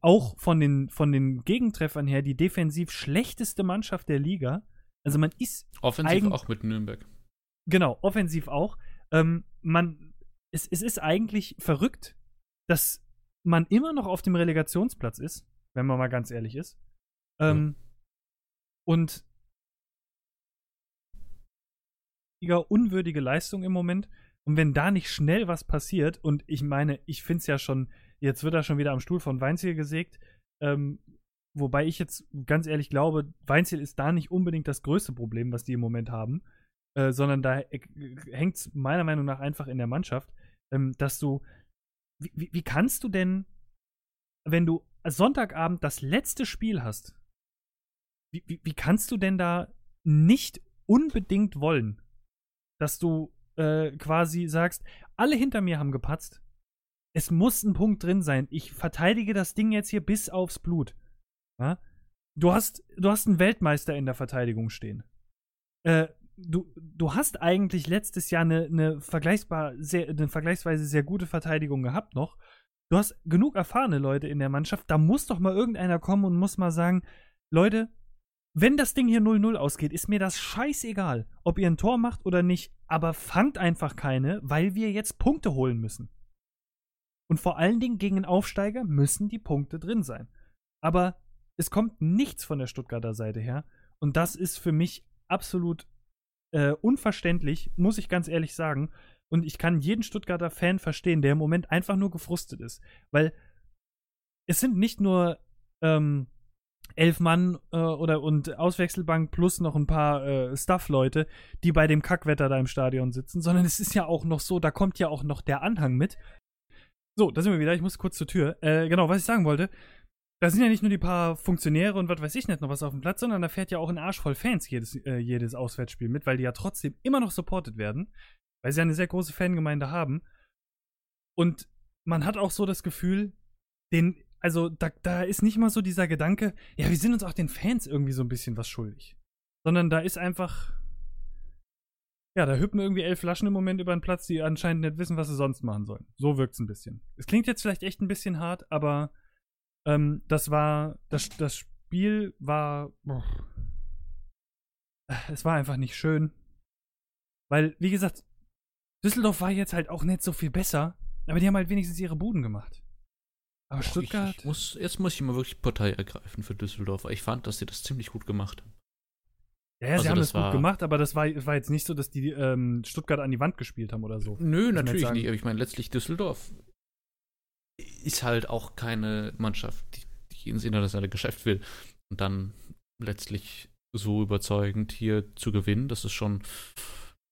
auch von den, von den Gegentreffern her die defensiv schlechteste Mannschaft der Liga. Also man ist. Offensiv auch mit Nürnberg. Genau, offensiv auch. Ähm, man, es, es ist eigentlich verrückt, dass man immer noch auf dem Relegationsplatz ist, wenn man mal ganz ehrlich ist. Ähm, ja. Und unwürdige Leistung im Moment. Und wenn da nicht schnell was passiert, und ich meine, ich finde es ja schon Jetzt wird er schon wieder am Stuhl von Weinziel gesägt. Ähm, wobei ich jetzt ganz ehrlich glaube, Weinziel ist da nicht unbedingt das größte Problem, was die im Moment haben, äh, sondern da hängt es meiner Meinung nach einfach in der Mannschaft, ähm, dass du. Wie, wie kannst du denn, wenn du Sonntagabend das letzte Spiel hast, wie, wie, wie kannst du denn da nicht unbedingt wollen, dass du äh, quasi sagst, alle hinter mir haben gepatzt, es muss ein Punkt drin sein. Ich verteidige das Ding jetzt hier bis aufs Blut. Ja? Du, hast, du hast einen Weltmeister in der Verteidigung stehen. Äh, du, du hast eigentlich letztes Jahr eine, eine, vergleichbar sehr, eine vergleichsweise sehr gute Verteidigung gehabt noch. Du hast genug erfahrene Leute in der Mannschaft. Da muss doch mal irgendeiner kommen und muss mal sagen, Leute, wenn das Ding hier 0-0 ausgeht, ist mir das scheißegal, ob ihr ein Tor macht oder nicht, aber fangt einfach keine, weil wir jetzt Punkte holen müssen. Und vor allen Dingen gegen einen Aufsteiger müssen die Punkte drin sein. Aber es kommt nichts von der Stuttgarter Seite her. Und das ist für mich absolut äh, unverständlich, muss ich ganz ehrlich sagen. Und ich kann jeden Stuttgarter Fan verstehen, der im Moment einfach nur gefrustet ist. Weil es sind nicht nur ähm, elf Mann äh, oder und Auswechselbank plus noch ein paar äh, Staff-Leute, die bei dem Kackwetter da im Stadion sitzen, sondern es ist ja auch noch so, da kommt ja auch noch der Anhang mit. So, da sind wir wieder. Ich muss kurz zur Tür. Äh, genau, was ich sagen wollte. Da sind ja nicht nur die paar Funktionäre und was weiß ich nicht noch was auf dem Platz, sondern da fährt ja auch ein Arsch voll Fans jedes, äh, jedes Auswärtsspiel mit, weil die ja trotzdem immer noch supported werden, weil sie ja eine sehr große Fangemeinde haben. Und man hat auch so das Gefühl, den also da, da ist nicht mal so dieser Gedanke, ja, wir sind uns auch den Fans irgendwie so ein bisschen was schuldig. Sondern da ist einfach, ja, da hüppen irgendwie elf Flaschen im Moment über den Platz, die anscheinend nicht wissen, was sie sonst machen sollen. So wirkt es ein bisschen. Es klingt jetzt vielleicht echt ein bisschen hart, aber ähm, das war, das, das Spiel war, boah, es war einfach nicht schön. Weil, wie gesagt, Düsseldorf war jetzt halt auch nicht so viel besser, aber die haben halt wenigstens ihre Buden gemacht. Aber Stuttgart. Ich, ich muss, jetzt muss ich mal wirklich Partei ergreifen für Düsseldorf. Ich fand, dass sie das ziemlich gut gemacht haben. Ja, ja also sie haben das, das gut gemacht, aber das war, war jetzt nicht so, dass die ähm, Stuttgart an die Wand gespielt haben oder so. Nö, natürlich nicht. Aber ich meine, letztlich Düsseldorf ist halt auch keine Mannschaft, die, die ins internationale Geschäft will. Und dann letztlich so überzeugend hier zu gewinnen, das ist schon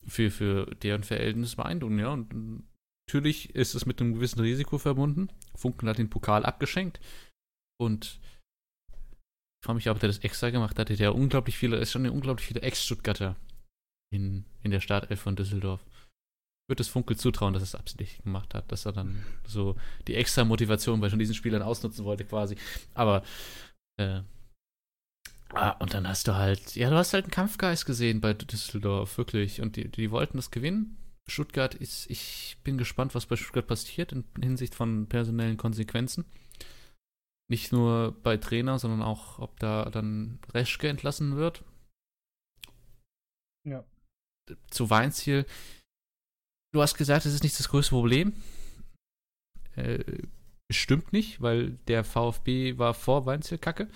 für, für deren Verhältnis beeindruckend, ja. Und Natürlich ist es mit einem gewissen Risiko verbunden. Funken hat den Pokal abgeschenkt. Und ich frage mich, ob der das extra gemacht hat. Der unglaublich viele, es schon unglaublich viele Ex-Stuttgarter in, in der Startelf von Düsseldorf. Ich würde es Funkel zutrauen, dass er es absichtlich gemacht hat, dass er dann so die extra Motivation bei schon diesen Spielern ausnutzen wollte, quasi. Aber äh, Ah, und dann hast du halt, ja, du hast halt einen Kampfgeist gesehen bei Düsseldorf, wirklich. Und die, die wollten das gewinnen. Stuttgart ist, ich bin gespannt, was bei Stuttgart passiert in Hinsicht von personellen Konsequenzen. Nicht nur bei Trainer, sondern auch, ob da dann Reschke entlassen wird. Ja. Zu Weinziel. Du hast gesagt, es ist nicht das größte Problem. Äh, stimmt nicht, weil der VfB war vor Weinziel kacke.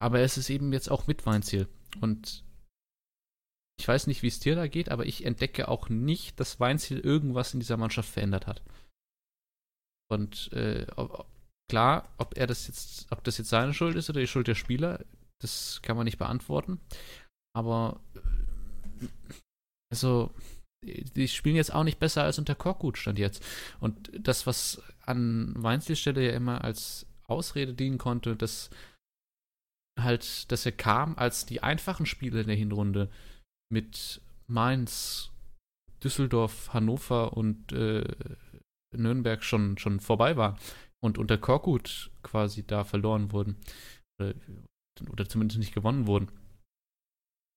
Aber es ist eben jetzt auch mit Weinziel. Und ich weiß nicht, wie es dir da geht, aber ich entdecke auch nicht, dass Weinziel irgendwas in dieser Mannschaft verändert hat. Und äh, ob, klar, ob er das jetzt, ob das jetzt seine Schuld ist oder die Schuld der Spieler, das kann man nicht beantworten. Aber äh, also, die spielen jetzt auch nicht besser als unter Korkut stand jetzt. Und das, was an Weinziels Stelle ja immer als Ausrede dienen konnte, dass halt, dass er kam, als die einfachen Spiele in der Hinrunde mit Mainz, Düsseldorf, Hannover und äh, Nürnberg schon, schon vorbei war und unter Korkut quasi da verloren wurden oder, oder zumindest nicht gewonnen wurden.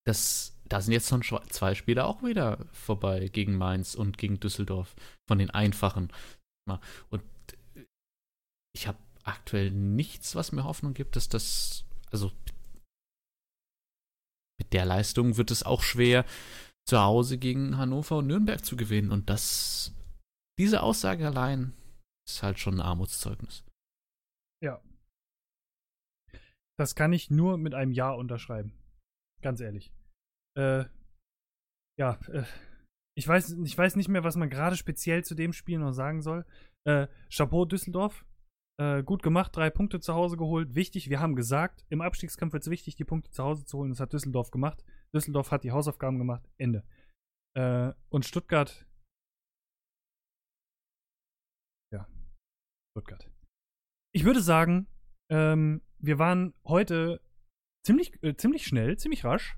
Das, da sind jetzt schon zwei Spiele auch wieder vorbei gegen Mainz und gegen Düsseldorf von den einfachen. Und ich habe aktuell nichts, was mir Hoffnung gibt, dass das, also mit der Leistung wird es auch schwer, zu Hause gegen Hannover und Nürnberg zu gewinnen. Und das, diese Aussage allein ist halt schon ein Armutszeugnis. Ja. Das kann ich nur mit einem Ja unterschreiben. Ganz ehrlich. Äh, ja, äh, ich weiß, ich weiß nicht mehr, was man gerade speziell zu dem Spiel noch sagen soll. Äh, Chapeau Düsseldorf. Äh, gut gemacht, drei Punkte zu Hause geholt. Wichtig, wir haben gesagt, im Abstiegskampf wird es wichtig, die Punkte zu Hause zu holen. Das hat Düsseldorf gemacht. Düsseldorf hat die Hausaufgaben gemacht. Ende. Äh, und Stuttgart. Ja, Stuttgart. Ich würde sagen, ähm, wir waren heute ziemlich, äh, ziemlich schnell, ziemlich rasch,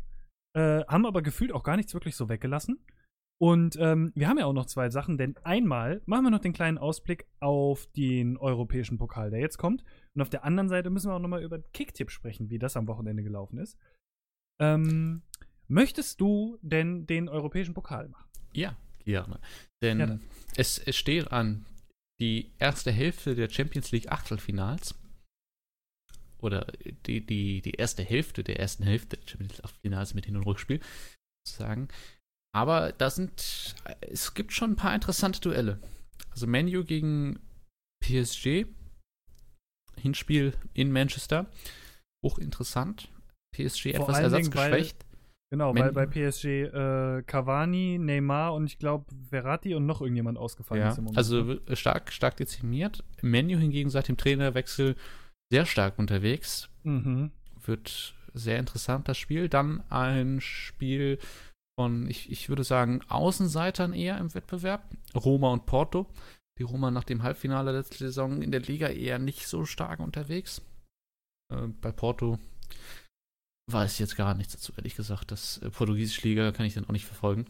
äh, haben aber gefühlt auch gar nichts wirklich so weggelassen. Und ähm, wir haben ja auch noch zwei Sachen, denn einmal machen wir noch den kleinen Ausblick auf den europäischen Pokal, der jetzt kommt. Und auf der anderen Seite müssen wir auch nochmal über Kicktipp sprechen, wie das am Wochenende gelaufen ist. Ähm, Möchtest du denn den europäischen Pokal machen? Ja, gerne. Denn ja, es, es steht an die erste Hälfte der Champions League Achtelfinals. Oder die, die, die erste Hälfte der ersten Hälfte der Champions League Achtelfinals mit Hin- und Rückspiel, sozusagen. Aber da sind, es gibt schon ein paar interessante Duelle. Also Menu gegen PSG, Hinspiel in Manchester, hochinteressant. PSG Vor etwas ersatzgeschwächt. Genau, weil bei PSG äh, Cavani, Neymar und ich glaube Verratti und noch irgendjemand ausgefallen ja, ist im Moment. Also ne? stark, stark dezimiert. Menu hingegen seit dem Trainerwechsel sehr stark unterwegs. Mhm. Wird sehr interessant, das Spiel. Dann ein Spiel von, ich, ich würde sagen, Außenseitern eher im Wettbewerb. Roma und Porto. Die Roma nach dem Halbfinale letzte Saison in der Liga eher nicht so stark unterwegs. Äh, bei Porto weiß jetzt gar nichts dazu, ehrlich gesagt. Das äh, portugiesische Liga kann ich dann auch nicht verfolgen.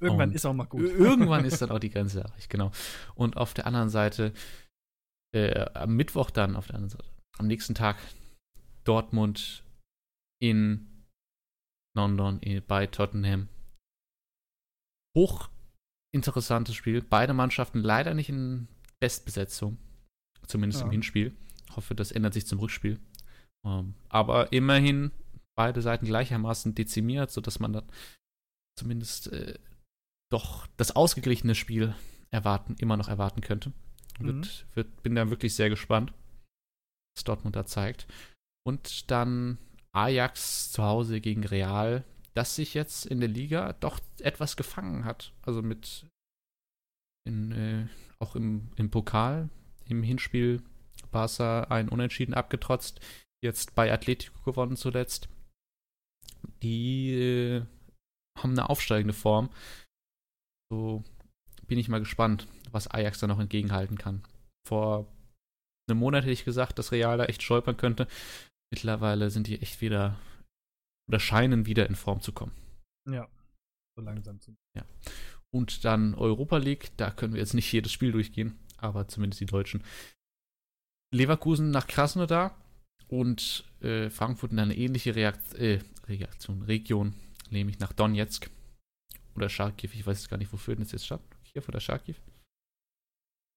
Irgendwann Und ist auch mal gut. Irgendwann ist dann auch die Grenze erreicht, genau. Und auf der anderen Seite, äh, am Mittwoch dann, auf der anderen Seite, am nächsten Tag Dortmund in London bei Tottenham. Hochinteressantes Spiel. Beide Mannschaften leider nicht in Bestbesetzung. Zumindest ja. im Hinspiel. Ich hoffe, das ändert sich zum Rückspiel. Ähm, aber immerhin beide Seiten gleichermaßen dezimiert, sodass man dann zumindest äh, doch das ausgeglichene Spiel erwarten, immer noch erwarten könnte. Wird, mhm. wird, bin da wirklich sehr gespannt, was Dortmund da zeigt. Und dann Ajax zu Hause gegen Real, das sich jetzt in der Liga doch etwas gefangen hat. Also mit in, äh, auch im, im Pokal, im Hinspiel Barca ein Unentschieden abgetrotzt jetzt bei Atletico gewonnen zuletzt. Die äh, haben eine aufsteigende Form. So bin ich mal gespannt, was Ajax da noch entgegenhalten kann. Vor einem Monat hätte ich gesagt, dass Real da echt stolpern könnte. Mittlerweile sind die echt wieder oder scheinen wieder in Form zu kommen. Ja, so langsam zu. Ja. Und dann Europa League, da können wir jetzt nicht jedes Spiel durchgehen, aber zumindest die Deutschen. Leverkusen nach Krasnodar, und äh, Frankfurt in eine ähnliche Reakt äh, Reaktion, Region, nämlich nach Donetsk oder Charkiw. Ich weiß gar nicht, wofür denn jetzt statt. Kiew oder Charkiw?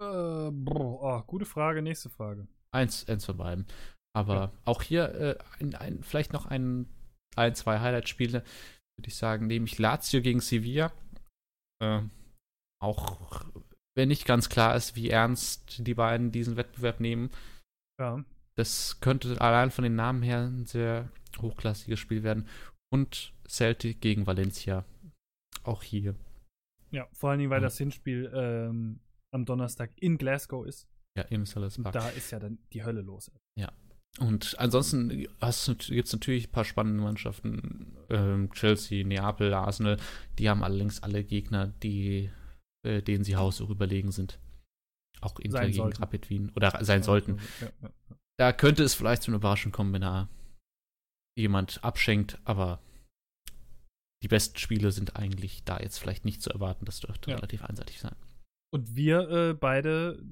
Äh, boah, oh, gute Frage, nächste Frage. Eins, eins von beiden. Aber ja. auch hier äh, ein, ein, vielleicht noch ein, ein zwei Highlight-Spiele, würde ich sagen, nämlich Lazio gegen Sevilla. Äh, auch wenn nicht ganz klar ist, wie ernst die beiden diesen Wettbewerb nehmen. Ja. Das könnte allein von den Namen her ein sehr hochklassiges Spiel werden. Und Celtic gegen Valencia. Auch hier. Ja, vor allen Dingen, weil ja. das Hinspiel ähm, am Donnerstag in Glasgow ist. Ja, im Sellers Park. Da ist ja dann die Hölle los. Ja. Und ansonsten gibt es natürlich ein paar spannende Mannschaften. Ähm, Chelsea, Neapel, Arsenal. Die haben allerdings alle Gegner, die, äh, denen sie haushoch überlegen sind. Auch Inter gegen sollten. Rapid Wien. Oder sein ja, sollten. Ja, ja, da könnte es vielleicht zu einer Überraschung kommen, wenn da jemand abschenkt, aber die besten Spiele sind eigentlich da jetzt vielleicht nicht zu erwarten. Das dürfte ja. relativ einseitig sein. Und wir äh, beide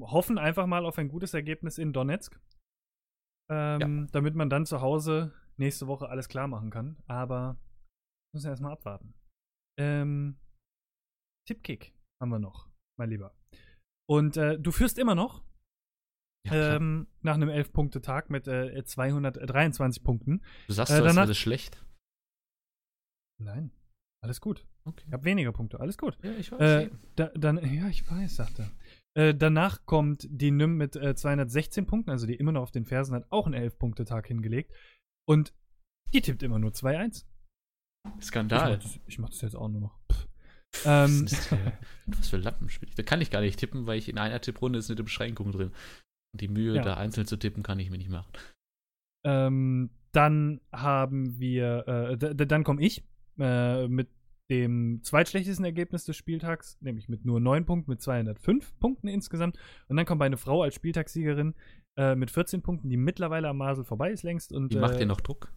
hoffen einfach mal auf ein gutes Ergebnis in Donetsk, ähm, ja. damit man dann zu Hause nächste Woche alles klar machen kann. Aber müssen wir erstmal abwarten. Ähm, Tippkick haben wir noch, mein Lieber. Und äh, du führst immer noch ja, ähm, nach einem 11-Punkte-Tag mit äh, 223 Punkten. Du sagst, äh, danach, das schlecht? Nein, alles gut. Okay. Ich habe weniger Punkte, alles gut. Ja, ich weiß. Äh, da, dann, ja, ich weiß, sagt er. Äh, danach kommt die Nym mit äh, 216 Punkten, also die immer noch auf den Fersen hat, auch einen 11-Punkte-Tag hingelegt. Und die tippt immer nur 2-1. Skandal. Ich mach, das, ich mach, das, jetzt auch nur noch. Ähm, was für Lappenspiel. Da kann ich gar nicht tippen, weil ich in einer Tipprunde ist eine Beschränkung drin. Die Mühe, ja. da einzeln zu tippen, kann ich mir nicht machen. Ähm, dann haben wir, äh, dann komme ich äh, mit dem zweitschlechtesten Ergebnis des Spieltags, nämlich mit nur 9 Punkten, mit 205 Punkten insgesamt. Und dann kommt meine Frau als Spieltagssiegerin äh, mit 14 Punkten, die mittlerweile am Masel vorbei ist längst. Und, die macht dir noch Druck?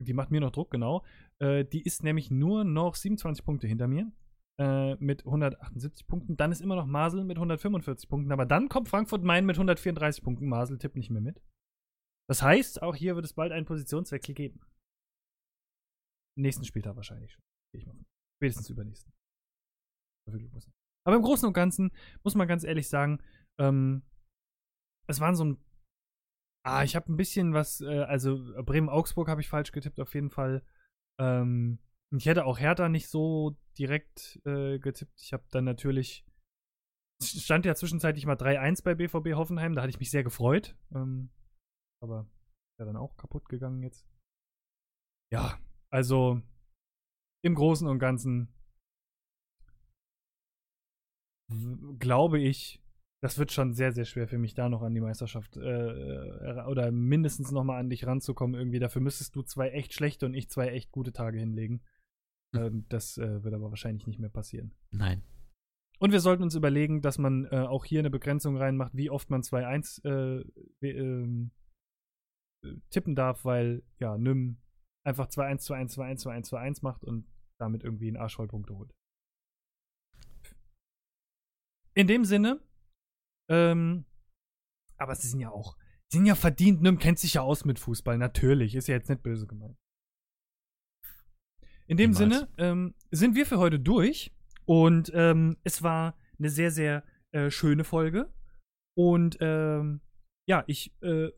Die macht mir noch Druck, genau. Äh, die ist nämlich nur noch 27 Punkte hinter mir äh, mit 178 Punkten. Dann ist immer noch Masel mit 145 Punkten. Aber dann kommt Frankfurt Main mit 134 Punkten. Masel tippt nicht mehr mit. Das heißt, auch hier wird es bald einen Positionswechsel geben. nächsten Spieltag wahrscheinlich schon. Spätestens übernächsten. Aber im Großen und Ganzen muss man ganz ehrlich sagen, ähm, es waren so ein. Ah, ich habe ein bisschen was, äh, also Bremen-Augsburg habe ich falsch getippt, auf jeden Fall. Ähm, ich hätte auch Hertha nicht so direkt äh, getippt. Ich habe dann natürlich. Stand ja zwischenzeitlich mal 3-1 bei BVB Hoffenheim, da hatte ich mich sehr gefreut. Ähm, aber ja dann auch kaputt gegangen jetzt. Ja, also im Großen und Ganzen glaube ich, das wird schon sehr, sehr schwer für mich, da noch an die Meisterschaft äh, äh oder mindestens noch mal an dich ranzukommen. Irgendwie dafür müsstest du zwei echt schlechte und ich zwei echt gute Tage hinlegen. Hm. Ähm, das äh, wird aber wahrscheinlich nicht mehr passieren. Nein. Und wir sollten uns überlegen, dass man äh, auch hier eine Begrenzung reinmacht, wie oft man 2-1 äh, ähm, äh, tippen darf, weil ja, Nym einfach 2-1, 2-1, 2-1, 2-1, 2-1 macht und damit irgendwie einen Arsch voll Punkte holt. In dem Sinne, ähm, aber sie sind ja auch, sie sind ja verdient, Nym kennt sich ja aus mit Fußball, natürlich, ist ja jetzt nicht böse gemeint. In dem Niemals. Sinne ähm, sind wir für heute durch und ähm, es war eine sehr, sehr äh, schöne Folge und ähm, ja, ich äh,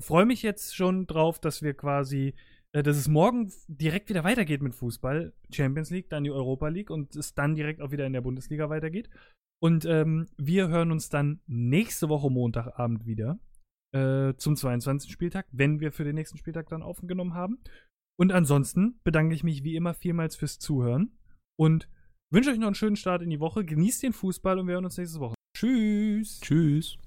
freue mich jetzt schon drauf, dass wir quasi äh, dass es morgen direkt wieder weitergeht mit Fußball. Champions League, dann die Europa League und es dann direkt auch wieder in der Bundesliga weitergeht. Und ähm, wir hören uns dann nächste Woche Montagabend wieder äh, zum 22. Spieltag, wenn wir für den nächsten Spieltag dann aufgenommen haben. Und ansonsten bedanke ich mich wie immer vielmals fürs Zuhören und wünsche euch noch einen schönen Start in die Woche. Genießt den Fußball und wir hören uns nächste Woche. Tschüss. Tschüss.